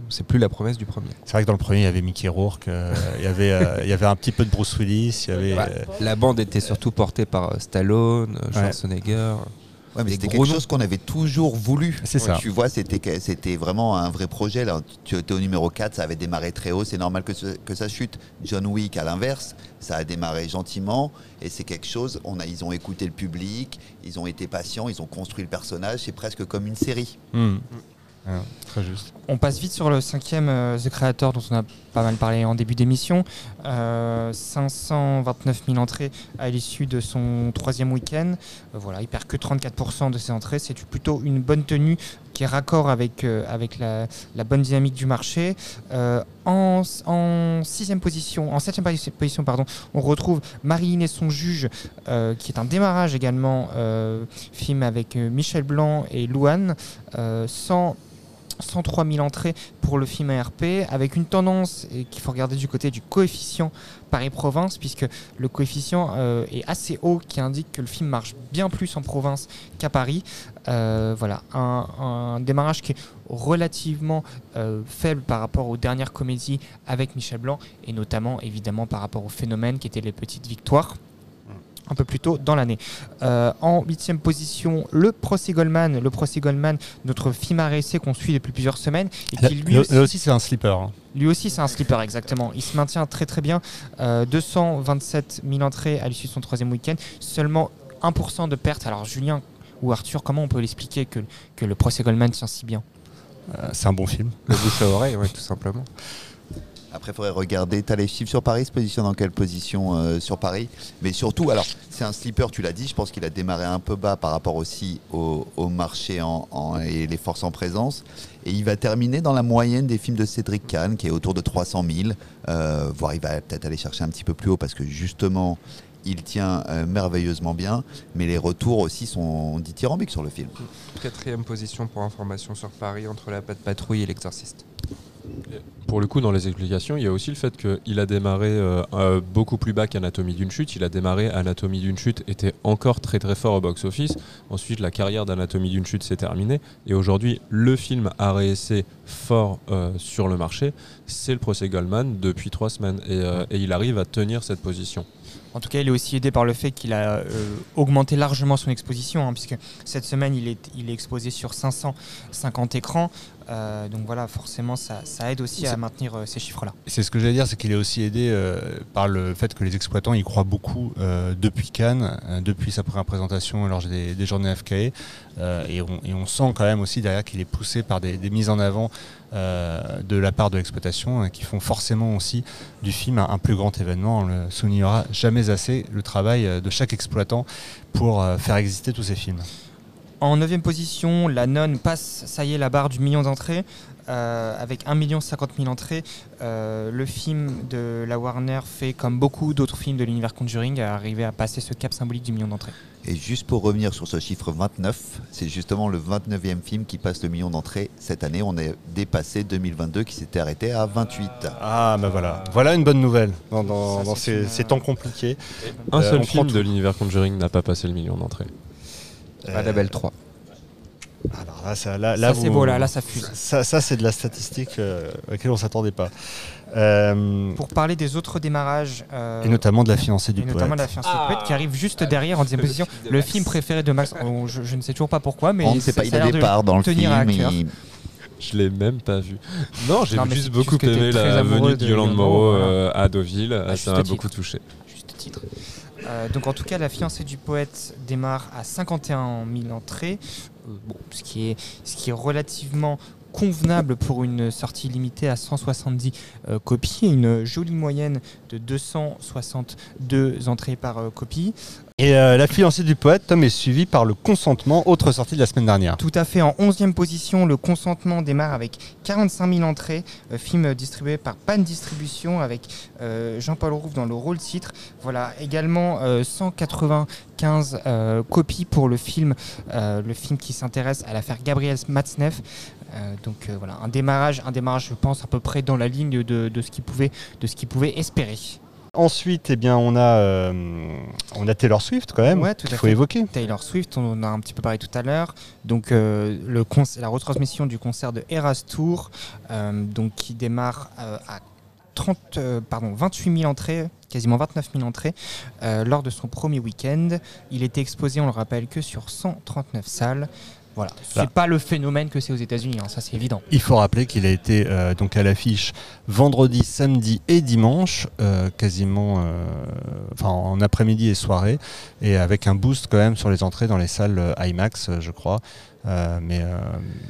c'est plus la promesse du premier. C'est vrai que dans le premier, il y avait Mickey Rourke, euh, il, y avait, euh, il y avait un petit peu de Bruce Willis, il y avait. Euh, La bande était surtout portée par Stallone, Schwarzenegger. Ouais, mais Des c'était quelque noms. chose qu'on avait toujours voulu. C'est ça. Tu vois, c'était vraiment un vrai projet. Là. Tu étais au numéro 4, ça avait démarré très haut. C'est normal que, ce- que ça chute. John Wick, à l'inverse, ça a démarré gentiment. Et c'est quelque chose, on a, ils ont écouté le public, ils ont été patients, ils ont construit le personnage. C'est presque comme une série. hmm. Ah, très juste. On passe vite sur le cinquième euh, The Creator dont on a pas mal parlé en début d'émission. Euh, 529 000 entrées à l'issue de son troisième week-end. Euh, voilà, il perd que 34% de ses entrées. C'est plutôt une bonne tenue qui est raccord avec, euh, avec la, bonne dynamique du marché. Euh, en, en sixième position, en septième posi- position, pardon, on retrouve Marilyn et son juge, euh, qui est un démarrage également, euh, film avec euh, Michel Blanc et Louane, euh, 100 103 000 entrées pour le film ARP, avec une tendance qu'il faut regarder du côté du coefficient Paris-Province, puisque le coefficient euh, est assez haut, qui indique que le film marche bien plus en province qu'à Paris. Euh, voilà, un, un démarrage qui est relativement euh, faible par rapport aux dernières comédies avec Michel Blanc, et notamment évidemment par rapport au phénomène qui était les petites victoires un peu plus tôt dans l'année. Euh, en huitième position, le procès Goldman, le procès Goldman, notre film à réessai qu'on suit depuis plusieurs semaines, et qui lui là aussi, aussi, c'est un slipper. hein. lui aussi c'est un slipper exactement. Il se maintient très très bien. Euh, 227 000 entrées à l'issue de son troisième week-end, seulement 1% de perte. Alors Julien ou Arthur, comment on peut l'expliquer que, que le procès Goldman tient si bien? Euh, c'est un bon film. Le bouche à oreille, ouais, tout simplement. Après, il faudrait regarder. Tu as les chiffres sur Paris, se positionne dans quelle position euh, sur Paris Mais surtout, alors, c'est un slipper, tu l'as dit, je pense qu'il a démarré un peu bas par rapport aussi au, marché et les forces en présence. Et il va terminer dans la moyenne des films de Cédric Kahn, qui est autour de 300 000. Euh, voire il va peut-être aller chercher un petit peu plus haut parce que justement, il tient euh, merveilleusement bien. Mais les retours aussi sont dithyrambiques sur le film. Quatrième position pour information sur Paris entre la patte patrouille et l'exorciste. Pour le coup, dans les explications, il y a aussi le fait qu'il a démarré euh, euh, beaucoup plus bas qu'Anatomie d'une chute. Il a démarré Anatomie d'une chute, était encore très très fort au box-office. Ensuite, la carrière d'Anatomie d'une chute s'est terminée. Et aujourd'hui, le film à réessai fort euh, sur le marché, c'est le procès Goldman depuis trois semaines. Et, il arrive à tenir cette position. En tout cas, il est aussi aidé par le fait qu'il a augmenté largement son exposition, hein, puisque cette semaine, il est, il est exposé sur 550 écrans. Euh, donc voilà, forcément, ça, ça aide aussi à maintenir euh, ces chiffres-là. C'est ce que j'allais dire, c'est qu'il est aussi aidé euh, par le fait que les exploitants y croient beaucoup depuis Cannes, depuis sa première présentation lors des, des journées FKE. et, on, et on sent quand même aussi derrière qu'il est poussé par des, des mises en avant de la part de l'exploitation hein, qui font forcément aussi du film un, un plus grand événement. On ne soulignera jamais assez le travail de chaque exploitant pour faire exister tous ces films. En 9 position, La Nonne passe, ça y est, la barre du million d'entrées. euh, avec 1 50 000 entrées, Euh, le film de la Warner fait comme beaucoup d'autres films de l'univers Conjuring, à arriver à passer ce cap symbolique du million d'entrées. Et juste pour revenir sur ce chiffre 29, c'est justement le 29e film qui passe le million d'entrées cette année. On est dépassé 2022 qui s'était arrêté à 28. Ah bah voilà, voilà une bonne nouvelle dans, dans- dans ces, ces temps compliqués. Un Euh, seul film de l'univers Conjuring n'a pas passé le million d'entrées. Euh, Annabelle 3. Alors là, ça, là, Ça, là, c'est beau, là, là, ça fuse. Ça, ça, c'est de la statistique euh, à laquelle on s'attendait pas. Euh, Pour parler des autres démarrages. euh, et notamment de la fiancée du et notamment poète. de la fiancée du poète qui arrive juste derrière en deuxième position. Le film préféré de Max. Oh, je, je ne sais toujours pas pourquoi, mais On ne sait pas, il a des de parts dans le film. Je l'ai même pas vu. Non, j'ai juste beaucoup aimé la venue de de Yolande Moreau euh, à Deauville. À ça m'a beaucoup touché. Juste titre. Euh, donc en tout cas, la fiancée du poète démarre à 51 000 entrées, euh, bon, ce, qui est, ce qui est relativement convenable pour une sortie limitée à 170 euh, copies, une jolie moyenne de 262 entrées par euh, copie. Et euh, la fiancée du poète, Tom, est suivie par le consentement, autre sortie de la semaine dernière. Tout à fait, en 11e position, le consentement démarre avec 45 000 entrées, euh, film distribué par Pan Distribution avec euh, Jean-Paul Rouve dans le rôle titre. Voilà, également euh, 195 euh, copies pour le film, le film qui s'intéresse à l'affaire Gabriel Matzneff. Euh, donc euh, voilà, un démarrage, un démarrage, je pense, à peu près dans la ligne de, de ce qu'il pouvait, de ce qu'il pouvait espérer. Ensuite, eh bien, on a, euh, on a Taylor Swift quand même. Ouais, tout Il faut fait. évoquer. Taylor Swift, on en a un petit peu parlé tout à l'heure. Donc euh, le la retransmission du concert de Eras Tour, euh, donc qui démarre à 30, euh, pardon, 28 000 entrées, quasiment 29 000 entrées, lors de son premier week-end. Il était exposé, on le rappelle, que sur 139 salles. Voilà, c'est pas le phénomène que c'est aux États-Unis, hein, ça c'est évident. Il faut rappeler qu'il a été euh, donc à l'affiche vendredi, samedi et dimanche, euh, quasiment euh, enfin, en après-midi et soirée, et avec un boost quand même sur les entrées dans les salles IMAX, je crois. Euh, mais, euh,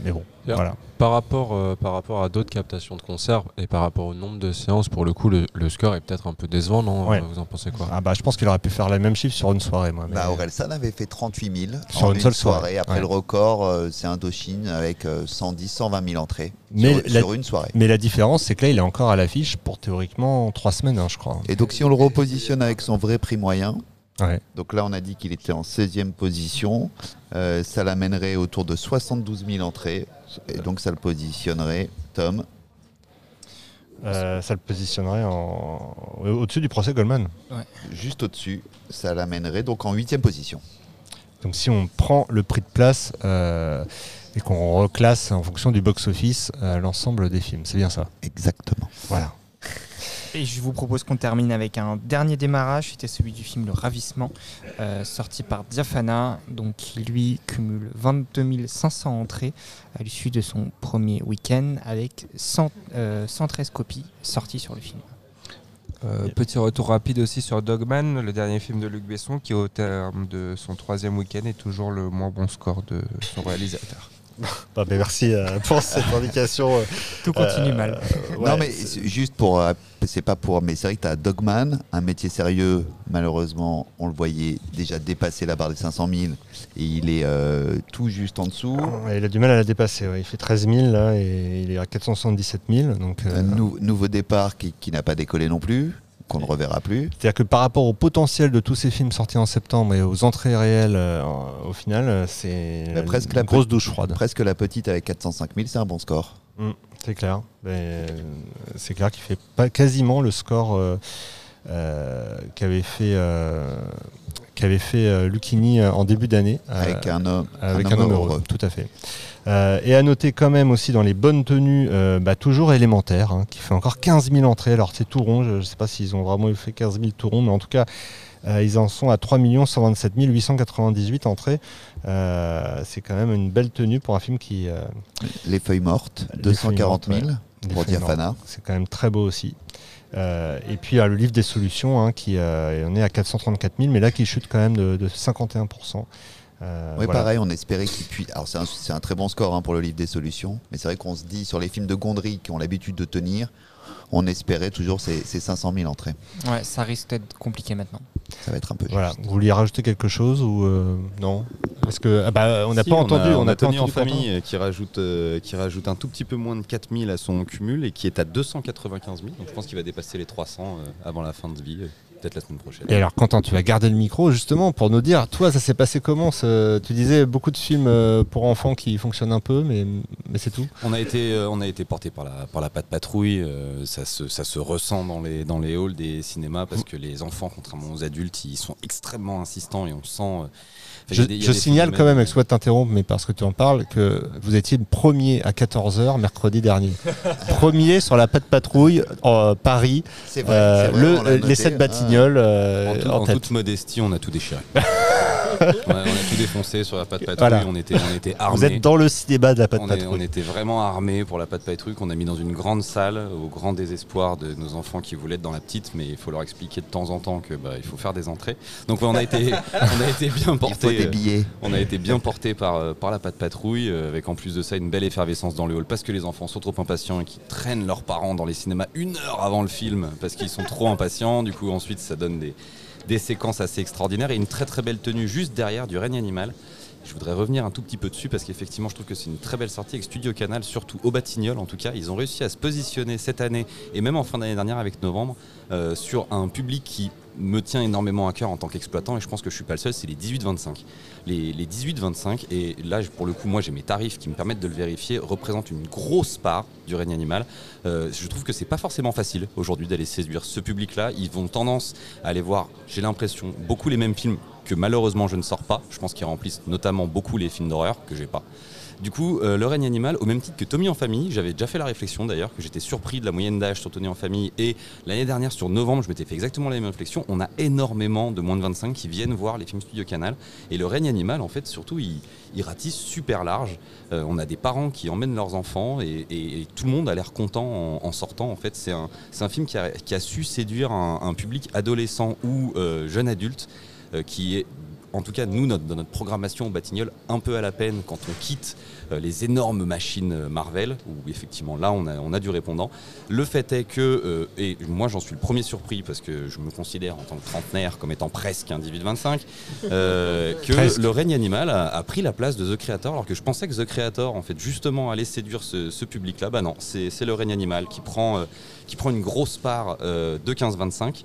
mais bon, Bien. voilà. Par rapport, euh, par rapport à d'autres captations de concerts et par rapport au nombre de séances, pour le coup, le, le score est peut-être un peu décevant, non? Ouais. Vous en pensez quoi? Ah bah, je pense qu'il aurait pu faire la même chiffre sur une soirée, moi. mais- Bah, Orelsan avait fait 38 000 Sur en une seule soirée, Après ouais. le record, euh, c'est Indochine avec euh, 110, 120 000 entrées Mais sur, la- sur une soirée. Mais la différence, c'est que là, il est encore à l'affiche pour théoriquement trois semaines, hein, je crois. Et donc si on le repositionne avec son vrai prix moyen, Ouais. donc là on a dit qu'il était en 16e position, euh, ça l'amènerait autour de 72 000 entrées, et donc ça le positionnerait, Tom, Euh, ça le positionnerait en... au-dessus du procès Goldman. juste au-dessus, ça l'amènerait donc en 8e position. Donc si on prend le prix de place euh, et qu'on reclasse en fonction du box-office euh, l'ensemble des films, c'est bien ça? Exactement. Voilà. Et je vous propose qu'on termine avec un dernier démarrage, c'était celui du film Le Ravissement, euh, sorti par Diafana, donc qui lui cumule 22 500 entrées à l'issue de son premier week-end avec 100, euh, 113 copies sorties sur le film. Euh, petit retour rapide aussi sur Dogman, le dernier film de Luc Besson, qui au terme de son troisième week-end est toujours le moins bon score de son réalisateur. Bah, ben, merci euh, pour cette indication. euh, Tout continue euh, mal. ouais, non mais juste pour, euh, c'est pas pour, mais c'est vrai que tu as Dogman, un métier sérieux, malheureusement on le voyait déjà dépasser la barre des 500 000 et il est euh, tout juste en dessous. Ouais, il a du mal à la dépasser. ouais. Il fait 13 000 là, et il est à 477 000. Donc, euh, Un nou- nouveau départ qui, qui n'a pas décollé non plus, qu'on ne reverra plus. C'est-à-dire que par rapport au potentiel de tous ces films sortis en septembre et aux entrées réelles, euh, au final, euh, c'est presque une la grosse douche froide. Presque la petite avec 405 000, c'est un bon score. Mm, c'est clair. Euh, c'est clair qu'il fait pas quasiment le score euh, euh, qu'avait fait, qu'avait fait euh, Lucchini euh, en début d'année. euh, Avec un homme- avec un un homme homme heureux. heureux. Tout à fait. Euh, et à noter quand même aussi dans les bonnes tenues, euh, bah, toujours élémentaire, hein, qui fait encore 15 000 entrées. Alors c'est tout rond, je ne sais pas s'ils ont vraiment fait 15 000 tout rond, mais en tout cas, Euh, ils en sont à 3 127 898 entrées. C'est quand même une belle tenue pour un film qui. Les feuilles mortes, Les 240 feuilles 000 mortes, ouais. pour Diafana. C'est quand même très beau aussi. Euh, et puis le livre des solutions, hein, qui euh, on est à 434 000, mais là qui chute quand même de, de 51%. Euh, Oui, voilà. pareil, on espérait qu'il puisse. Alors, c'est un, très bon score hein, pour le livre des solutions, mais c'est vrai qu'on se dit sur les films de Gondry qui ont l'habitude de tenir, on espérait toujours ces, ces 500 000 entrées. Ouais, ça risque d'être compliqué maintenant. Ça va être un peu Voilà. juste. Vous vouliez rajouter quelque chose ou euh, non? Parce que ah bah, on n'a Si, pas entendu. On a, Tony en famille euh, qui rajoute, euh, qui rajoute un tout petit peu moins de 4000 à son cumul et qui est à 295 000. Donc je pense qu'il va dépasser les 300 euh, avant la fin de vie, euh, peut-être la semaine prochaine. Et alors Quentin, tu vas garder le micro justement pour nous dire, toi, ça s'est passé comment ce- Tu disais beaucoup de films euh, pour enfants qui fonctionnent un peu, mais, mais c'est tout. On a été, euh, on a été porté par la, par la patte patrouille. euh, ça, se, ça se ressent dans les, dans les halls des cinémas parce que les enfants, contrairement aux adultes, ils sont extrêmement insistants et on sent. euh, Je, des- signale quand même, excuse-moi de t'interrompre, mais parce que tu en parles, que vous étiez premier à 14h mercredi dernier. premier sur la patte patrouille en Paris. C'est vrai, Euh, vrai, le- les sept Batignolles euh, En, tout- en toute modestie, on a tout déchiré. Ouais, on a tout défoncé sur la patte patrouille. Voilà. On était, on était armés. Vous êtes dans le cinéma de la patte on, est- patrouille. on était vraiment armés pour la patte patrouille qu'on a mis dans une grande salle au grand désespoir de nos enfants qui voulaient être dans la petite, mais il faut leur expliquer de temps en temps que bah, il faut faire des entrées. Donc ouais, on a été, on a été bien porté. Des billets. On a été bien porté par, euh, par la patte patrouille, euh, avec en plus de ça une belle effervescence dans le hall parce que les enfants sont trop impatients et qui traînent leurs parents dans les cinémas une heure avant le film parce qu'ils sont trop impatients. Du coup, ensuite, ça donne des, des séquences assez extraordinaires et une très très belle tenue juste derrière du règne animal. Je voudrais revenir un tout petit peu dessus parce qu'effectivement, je trouve que c'est une très belle sortie avec Studio Canal, surtout au Batignolles en tout cas. Ils ont réussi à se positionner cette année et même en fin d'année dernière avec novembre euh, sur un public qui me tient énormément à cœur en tant qu'exploitant et je pense que je suis pas le seul, c'est les 18-25. Les, les 18-25, et là pour le coup, moi j'ai mes tarifs qui me permettent de le vérifier, représentent une grosse part du règne animal. Euh, je trouve que c'est pas forcément facile aujourd'hui d'aller séduire ce public-là. Ils vont tendance à aller voir, j'ai l'impression, beaucoup les mêmes films que malheureusement je ne sors pas. Je pense qu'ils remplissent notamment beaucoup les films d'horreur que j'ai pas. Du coup, euh, Le règne animal, au même titre que Tommy en famille, j'avais déjà fait la réflexion d'ailleurs, que j'étais surpris de la moyenne d'âge sur Tommy en famille. Et l'année dernière, sur novembre, je m'étais fait exactement la même réflexion. On a énormément de moins de 25 qui viennent voir les films Studio Canal. Et Le règne animal, en fait, surtout, il, ratisse super large. Euh, on a des parents qui emmènent leurs enfants et, tout le monde a l'air content en, sortant. En fait, c'est un, film qui a, su séduire un, public adolescent ou euh, jeune adulte qui est en tout cas, nous, notre, dans notre programmation Batignolles, un peu à la peine quand on quitte euh, les énormes machines euh, Marvel, où effectivement là, on a, on a du répondant. Le fait est que, euh, et moi j'en suis le premier surpris parce que je me considère en tant que trentenaire comme étant presque un 18-25, euh, que Presque. le règne animal a, a pris la place de The Creator, alors que je pensais que The Creator, en fait, justement, allait séduire ce, ce public-là. Bah non, c'est le règne animal qui prend, euh, qui prend une grosse part euh, de 15-25.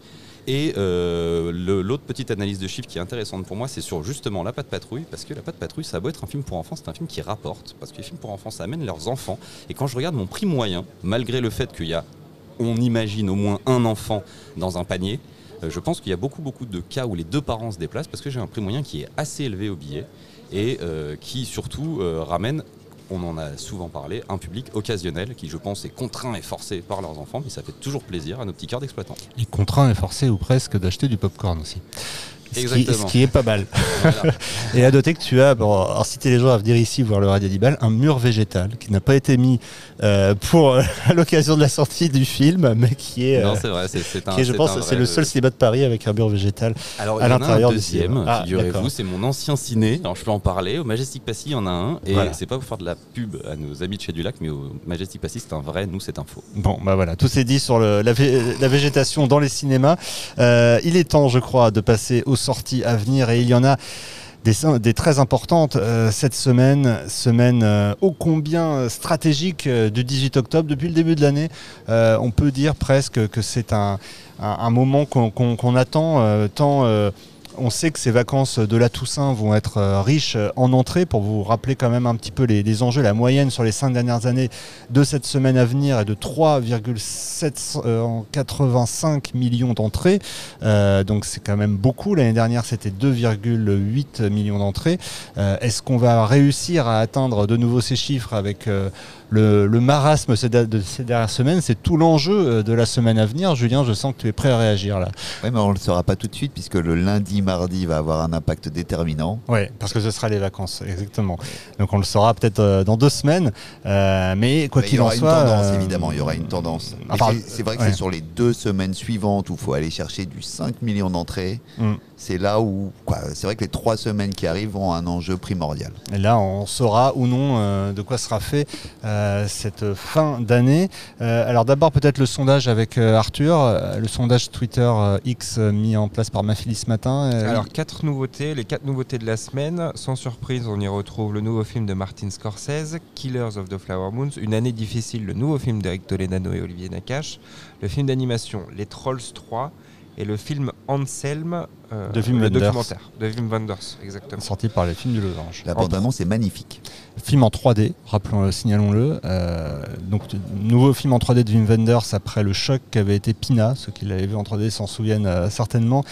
Et euh, l'autre petite analyse de chiffres qui est intéressante pour moi, c'est sur justement La Patte Patrouille, parce que La Patte Patrouille, ça a beau être un film pour enfants, c'est un film qui rapporte, parce que les films pour enfants, ça amène leurs enfants. Et quand je regarde mon prix moyen, malgré le fait qu'il y a, on imagine au moins un enfant dans un panier, euh, je pense qu'il y a beaucoup beaucoup de cas où les deux parents se déplacent, parce que j'ai un prix moyen qui est assez élevé au billet et euh, qui surtout ramène on en a souvent parlé, un public occasionnel qui, je pense, est contraint et forcé par leurs enfants, mais ça fait toujours plaisir à nos petits cœurs d'exploitants. Et contraint et forcé ou presque d'acheter du popcorn aussi. Ce qui, Exactement. ce qui est pas mal. Voilà. et à noter que tu as, bon, incité les gens à venir ici voir le Radio Dibal, un mur végétal qui n'a pas été mis euh, pour euh, à l'occasion de la sortie du film, mais qui est, Non, euh, c'est vrai, c'est- c'est un- qui est, je c'est pense, c'est le seul cinéma de Paris avec un mur végétal Alors, à l'intérieur du cinéma. Ah, figurez-vous, c'est mon ancien ciné. Alors, je peux en parler. Au Majestic Passy, il y en a un. Et Voilà. c'est pas pour faire de la pub à nos amis de chez Dulac, mais au Majestic Passy, c'est un vrai. Nous, c'est un faux. Bon, bah voilà, tout s'est dit sur le- la, vé- la végétation dans les cinémas. Euh, il est temps, je crois, de passer aux sorties à venir et il y en a des, très importantes euh, cette semaine, semaine euh, ô combien stratégique euh, du 18 octobre. Depuis le début de l'année, on peut dire presque que c'est un, moment qu'on attend tant. Euh, on sait que ces vacances de la Toussaint vont être euh, riches euh, en entrées. Pour vous rappeler quand même un petit peu les, enjeux, la moyenne sur les cinq dernières années de cette semaine à venir est de 3,785 millions d'entrées. Euh, donc c'est quand même beaucoup. L'année dernière, c'était 2,8 millions d'entrées. Euh, Est-ce qu'on va réussir à atteindre de nouveau ces chiffres avec euh, le, le marasme de ces dernières semaines C'est tout l'enjeu euh, de la semaine à venir. Julien, je sens que tu es prêt à réagir là. Oui, mais on ne le saura pas tout de suite puisque le lundi, mardi va avoir un impact déterminant. Oui, parce que ce sera les vacances, exactement. Donc on le saura peut-être euh, dans deux semaines. Euh, mais quoi Mais il y qu'il en aura soit. une tendance, euh, évidemment, il y aura une tendance. Enfin, c'est- c'est vrai que ouais. c'est sur les deux semaines suivantes où il faut aller chercher du 5 millions d'entrées. Mm. C'est là où, c'est vrai que les trois semaines qui arrivent ont un enjeu primordial. Et là, on saura ou non euh, de quoi sera fait euh, cette fin d'année. Euh, alors d'abord, peut-être le sondage avec euh, Arthur, euh, le sondage Twitter euh, X mis en place par Mafili ce matin. Euh, Alors, quatre nouveautés, les quatre nouveautés de la semaine. Sans surprise, on y retrouve le nouveau film de Martin Scorsese, Killers of the Flower Moons, Une année difficile, le nouveau film d'Eric Toledano et Olivier Nakache, le film d'animation Les Trolls 3 et le film Anselm, euh, De Wim le Wenders. documentaire de Wim Wenders, exactement. sorti par les films du Losange. La bande-annonce est magnifique. Film en 3D, rappelons, signalons-le. Euh, donc, nouveau film en 3D de Wim Wenders après le choc qu'avait été Pina. Ceux qui l'avaient vu en 3D s'en souviennent euh, certainement.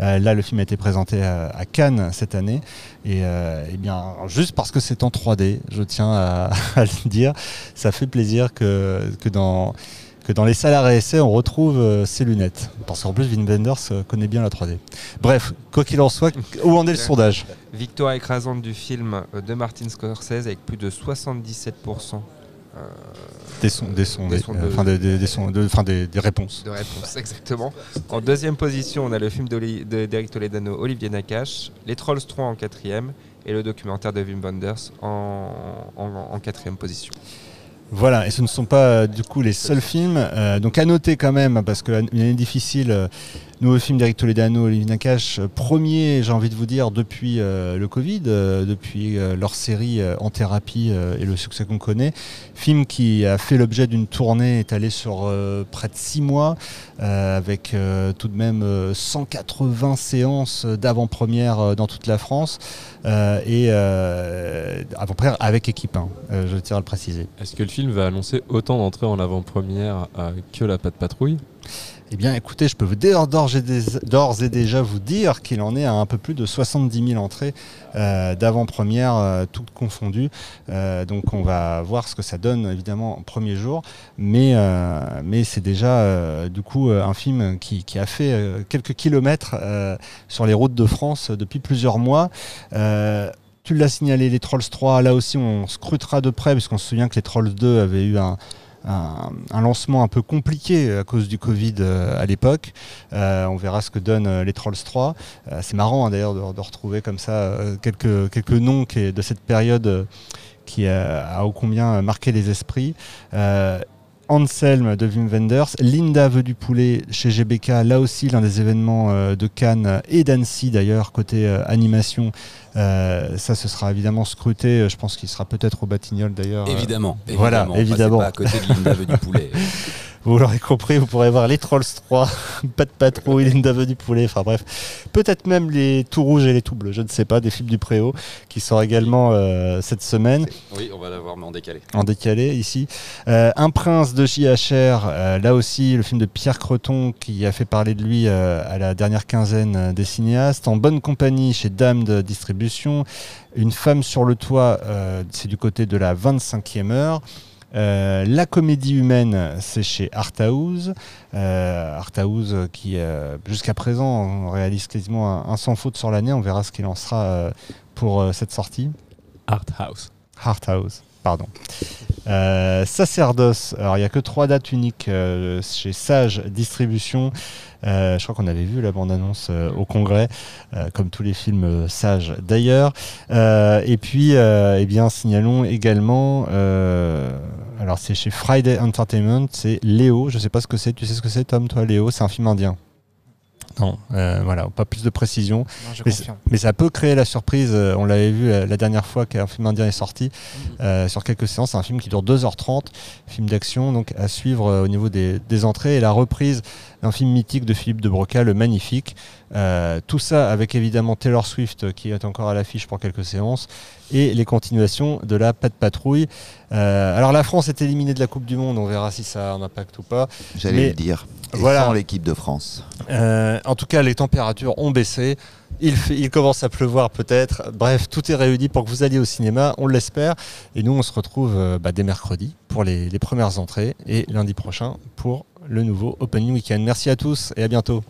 Euh, là, le film a été présenté à, à Cannes cette année. Et, euh, eh bien, juste parce que c'est en 3D, je tiens à, à le dire, ça fait plaisir que, que dans que dans les salles à essai, on retrouve euh, ces lunettes. Parce qu'en plus, Wim Wenders euh, connaît bien la 3D. Bref, quoi qu'il en soit, où en est le sondage Victoire écrasante du film euh, de Martin Scorsese avec plus de 77% euh, Des sons, des sons, Des des, sons euh, de- enfin, des, des- des sons, de- enfin, des- des réponses. de exactement. En deuxième position, on a le film d'Eric Toledano, Olivier Nakache, Les Trolls 3 en quatrième et le documentaire de Wim Wenders en, en- en quatrième position. Voilà, et ce ne sont pas euh, du coup les seuls films. Euh, donc à noter quand même, parce qu'une année difficile, euh, nouveau film d'Eric Toledano, Olivier Nakache, euh, premier, j'ai envie de vous dire, depuis euh, le Covid, euh, depuis leur série En thérapie et le succès qu'on connaît. Film qui a fait l'objet d'une tournée étalée sur près de six mois, avec tout de même euh, 180 séances d'avant-première dans toute la France. Et avant-première avec équipe, hein, je tiens à le préciser. Est-ce que le film va annoncer autant d'entrées en avant-première que La Patte Patrouille? Eh bien, écoutez, je peux vous d'ores et, déjà vous dire qu'il en est à un peu plus de 70 000 entrées euh, d'avant-première, euh, toutes confondues. Euh, donc, on va voir ce que ça donne, évidemment, en premier jour. Mais, c'est déjà, du coup, un film qui, qui a fait quelques kilomètres sur les routes de France depuis plusieurs mois. Tu l'as signalé, les Trolls 3, là aussi on scrutera de près, puisqu'on se souvient que les Trolls 2 avaient eu un, un, lancement un peu compliqué à cause du Covid euh, à l'époque. Euh, on verra ce que donnent euh, les Trolls 3. Euh, c'est marrant hein, d'ailleurs de, retrouver comme ça euh, quelques, noms de cette période euh, qui a, a ô combien marqué les esprits. Euh, Anselm de Wim Wenders, Linda veut du poulet chez GBK, là aussi l'un des événements euh, de Cannes et d'Annecy d'ailleurs, côté euh, animation. Euh, ça, ce sera évidemment scruté. Je pense qu'il sera peut-être au Batignolles d'ailleurs. Euh, Évidemment, Voilà, évidemment. Passez évidemment. pas à côté de Linda veut du poulet. Vous l'aurez compris, vous pourrez voir les Trolls 3, pas de patrouille, Linda du poulet, enfin bref. Peut-être même les tout rouges et les tout bleus, je ne sais pas, des films du Préau qui sort également euh, cette semaine Oui, on va l'avoir, mais en décalé. en décalé ici. Euh, un prince de JHR, euh, là aussi le film de Pierre Creton qui a fait parler de lui euh, à la dernière quinzaine euh, des cinéastes. En bonne compagnie chez Dame de Distribution. Une femme sur le toit, euh, c'est du côté de la 25e heure. Euh, la comédie humaine, c'est chez Arthouse. Euh, Arthouse euh, qui, euh, jusqu'à présent, on réalise quasiment un, un sans faute sur l'année. On verra ce qu'il en sera pour cette sortie. Art House. Pardon. Euh, Sacerdoce, alors il n'y a que trois dates uniques euh, chez Sage Distribution. Euh, je crois qu'on avait vu la bande-annonce euh, au congrès, comme tous les films Sage d'ailleurs. Et puis, eh bien, signalons également, alors c'est chez Friday Entertainment, c'est Léo. Je sais pas ce que c'est. Tu sais ce que c'est, Tom, toi, Léo? C'est un film indien. Non, euh, voilà, pas plus de précision. Non, je Mais, ça peut créer la surprise. euh, On l'avait vu euh, la dernière fois qu'un film indien est sorti euh, sur quelques séances. C'est un film qui dure 2h30, film d'action, donc à suivre au niveau des, des entrées et la reprise d'un film mythique de Philippe de Broca, Le Magnifique. Euh, tout ça avec évidemment Taylor Swift qui est encore à l'affiche pour quelques séances et les continuations de la Pat Patrouille. Euh, alors la France est éliminée de la Coupe du Monde, on verra si ça a un impact ou pas. J'allais le dire. Et voilà. sans l'équipe de France. Euh, en tout cas, les températures ont baissé. Il, fait- il commence à pleuvoir peut-être. Bref, tout est réuni pour que vous alliez au cinéma, on l'espère. Et nous, on se retrouve euh, bah, dès mercredi pour les, les premières entrées et lundi prochain pour le nouveau Opening Weekend. Merci à tous et à bientôt.